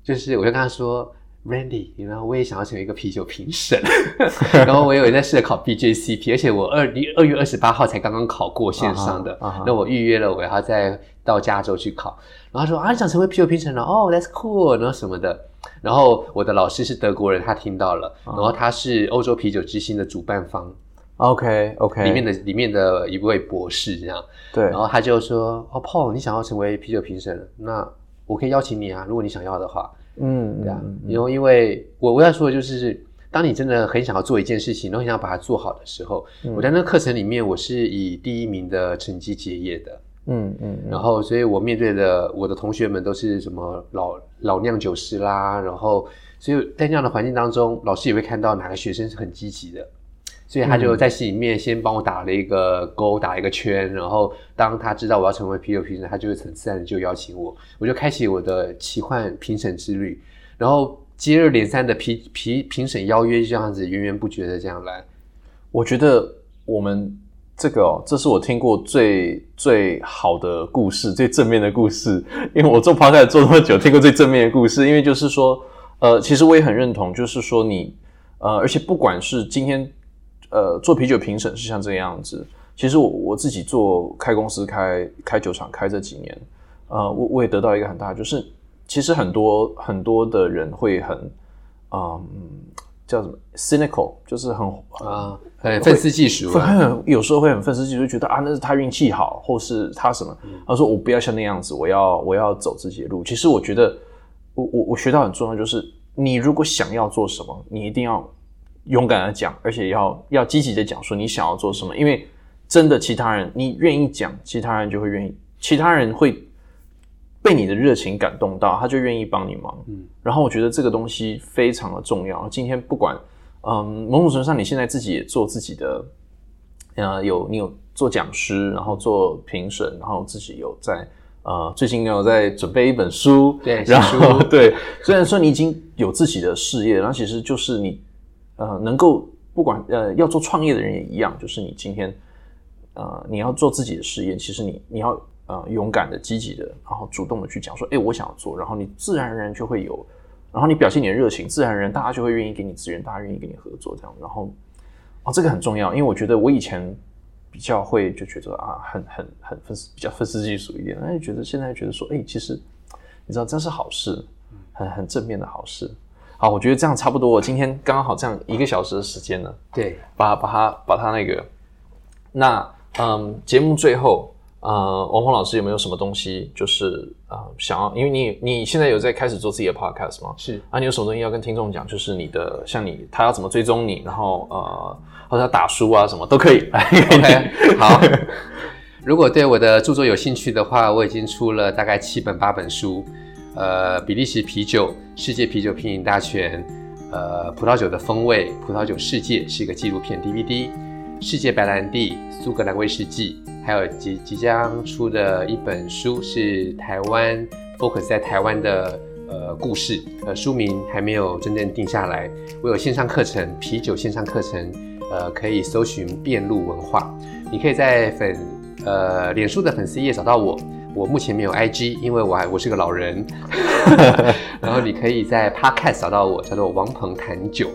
就是我就跟他说，Randy，然后我也想要成为一个啤酒评审，然后我也在试着考 BJCP，而且我二二月二十八号才刚刚考过线上的，那我预约了，我要再到加州去考。然后他说啊，你想成为啤酒评审了？哦，That's cool，然后什么的。”然后我的老师是德国人，他听到了，然后他是欧洲啤酒之星的主办方，OK OK，里面的里面的一位博士这样，对，然后他就说，哦，Paul，你想要成为啤酒评审，那我可以邀请你啊，如果你想要的话，嗯，对啊，因为因为我我要说的就是，当你真的很想要做一件事情，然后很想把它做好的时候，我在那个课程里面，我是以第一名的成绩结业的。嗯嗯，然后所以我面对的我的同学们都是什么老老酿酒师啦，然后所以在那样的环境当中，老师也会看到哪个学生是很积极的。所以他就在心里面先帮我打了一个勾，打一个圈，然后当他知道我要成为啤酒评审，他就会很自然的就邀请我，我就开启我的奇幻评审之旅，然后接二连三的评评评审邀约就这样子源源不绝的这样来。我觉得我们这个哦，这是我听过最最好的故事，最正面的故事，因为我做 p o d 做那么久，听过最正面的故事，因为就是说，呃，其实我也很认同，就是说你，呃，而且不管是今天。呃，做啤酒评审是像这个样子。其实我我自己做开公司、开开酒厂、开这几年，呃，我我也得到一个很大，就是其实很多很多的人会很，嗯，叫什么 cynical，就是很啊，很愤世嫉俗，很有时候会很愤世嫉俗，觉得啊，那是他运气好，或是他什么。他说我不要像那样子，我要我要走自己的路。其实我觉得，我我我学到很重要，就是你如果想要做什么，你一定要。勇敢的讲，而且要要积极的讲，说你想要做什么。因为真的，其他人你愿意讲，其他人就会愿意，其他人会被你的热情感动到，他就愿意帮你忙。嗯，然后我觉得这个东西非常的重要。今天不管，嗯，某种程度上，你现在自己也做自己的，呃，有你有做讲师，然后做评审，然后自己有在呃，最近有在准备一本书，对，然后 对，虽然说你已经有自己的事业，然后其实就是你。呃，能够不管呃要做创业的人也一样，就是你今天呃你要做自己的事业，其实你你要呃勇敢的、积极的，然后主动的去讲说，哎，我想要做，然后你自然而然就会有，然后你表现你的热情，自然而然大家就会愿意给你资源，大家愿意跟你合作这样，然后哦这个很重要，因为我觉得我以前比较会就觉得啊很很很分比较分丝技术一点，那就觉得现在觉得说，哎，其实你知道这是好事，很很正面的好事。好，我觉得这样差不多。我今天刚刚好这样一个小时的时间呢，对，把把它把它那个，那嗯，节目最后，呃，王峰老师有没有什么东西，就是呃，想要，因为你你现在有在开始做自己的 podcast 吗？是啊，你有什么东西要跟听众讲？就是你的，像你他要怎么追踪你，然后呃，或者打书啊什么都可以。OK，好。如果对我的著作有兴趣的话，我已经出了大概七本八本书。呃，比利时啤酒、世界啤酒品饮大全，呃，葡萄酒的风味、葡萄酒世界是一个纪录片 DVD，世界白兰地、苏格兰威士忌，还有即即将出的一本书是台湾 focus 在台湾的呃故事，呃，书名还没有真正定下来。我有线上课程，啤酒线上课程，呃，可以搜寻变路文化，你可以在粉呃脸书的粉丝页找到我。我目前没有 IG，因为我还我是个老人。然后你可以在 Podcast 找到我，叫做王鹏谈酒。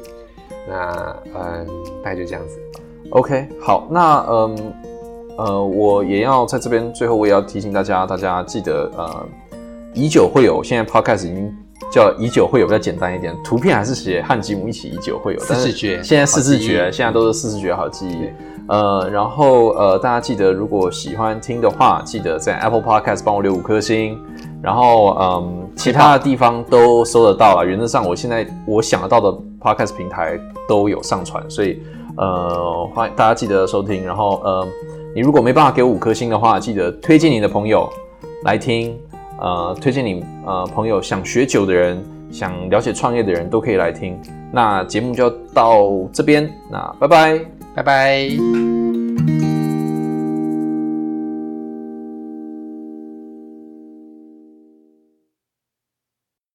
那嗯，大概就这样子。OK，好，那嗯呃，我也要在这边最后我也要提醒大家，大家记得呃，以酒会有，现在 Podcast 已经叫以久会有，比较简单一点，图片还是写汉吉姆一起以久会有，四字诀，现在四字诀，现在都是四字诀好记忆。呃，然后呃，大家记得，如果喜欢听的话，记得在 Apple Podcast 帮我留五颗星。然后嗯，其他的地方都搜得到了。原则上，我现在我想得到的 Podcast 平台都有上传，所以呃，欢迎大家记得收听。然后呃，你如果没办法给我五颗星的话，记得推荐你的朋友来听。呃，推荐你呃朋友想学酒的人，想了解创业的人都可以来听。那节目就到这边，那拜拜。拜拜。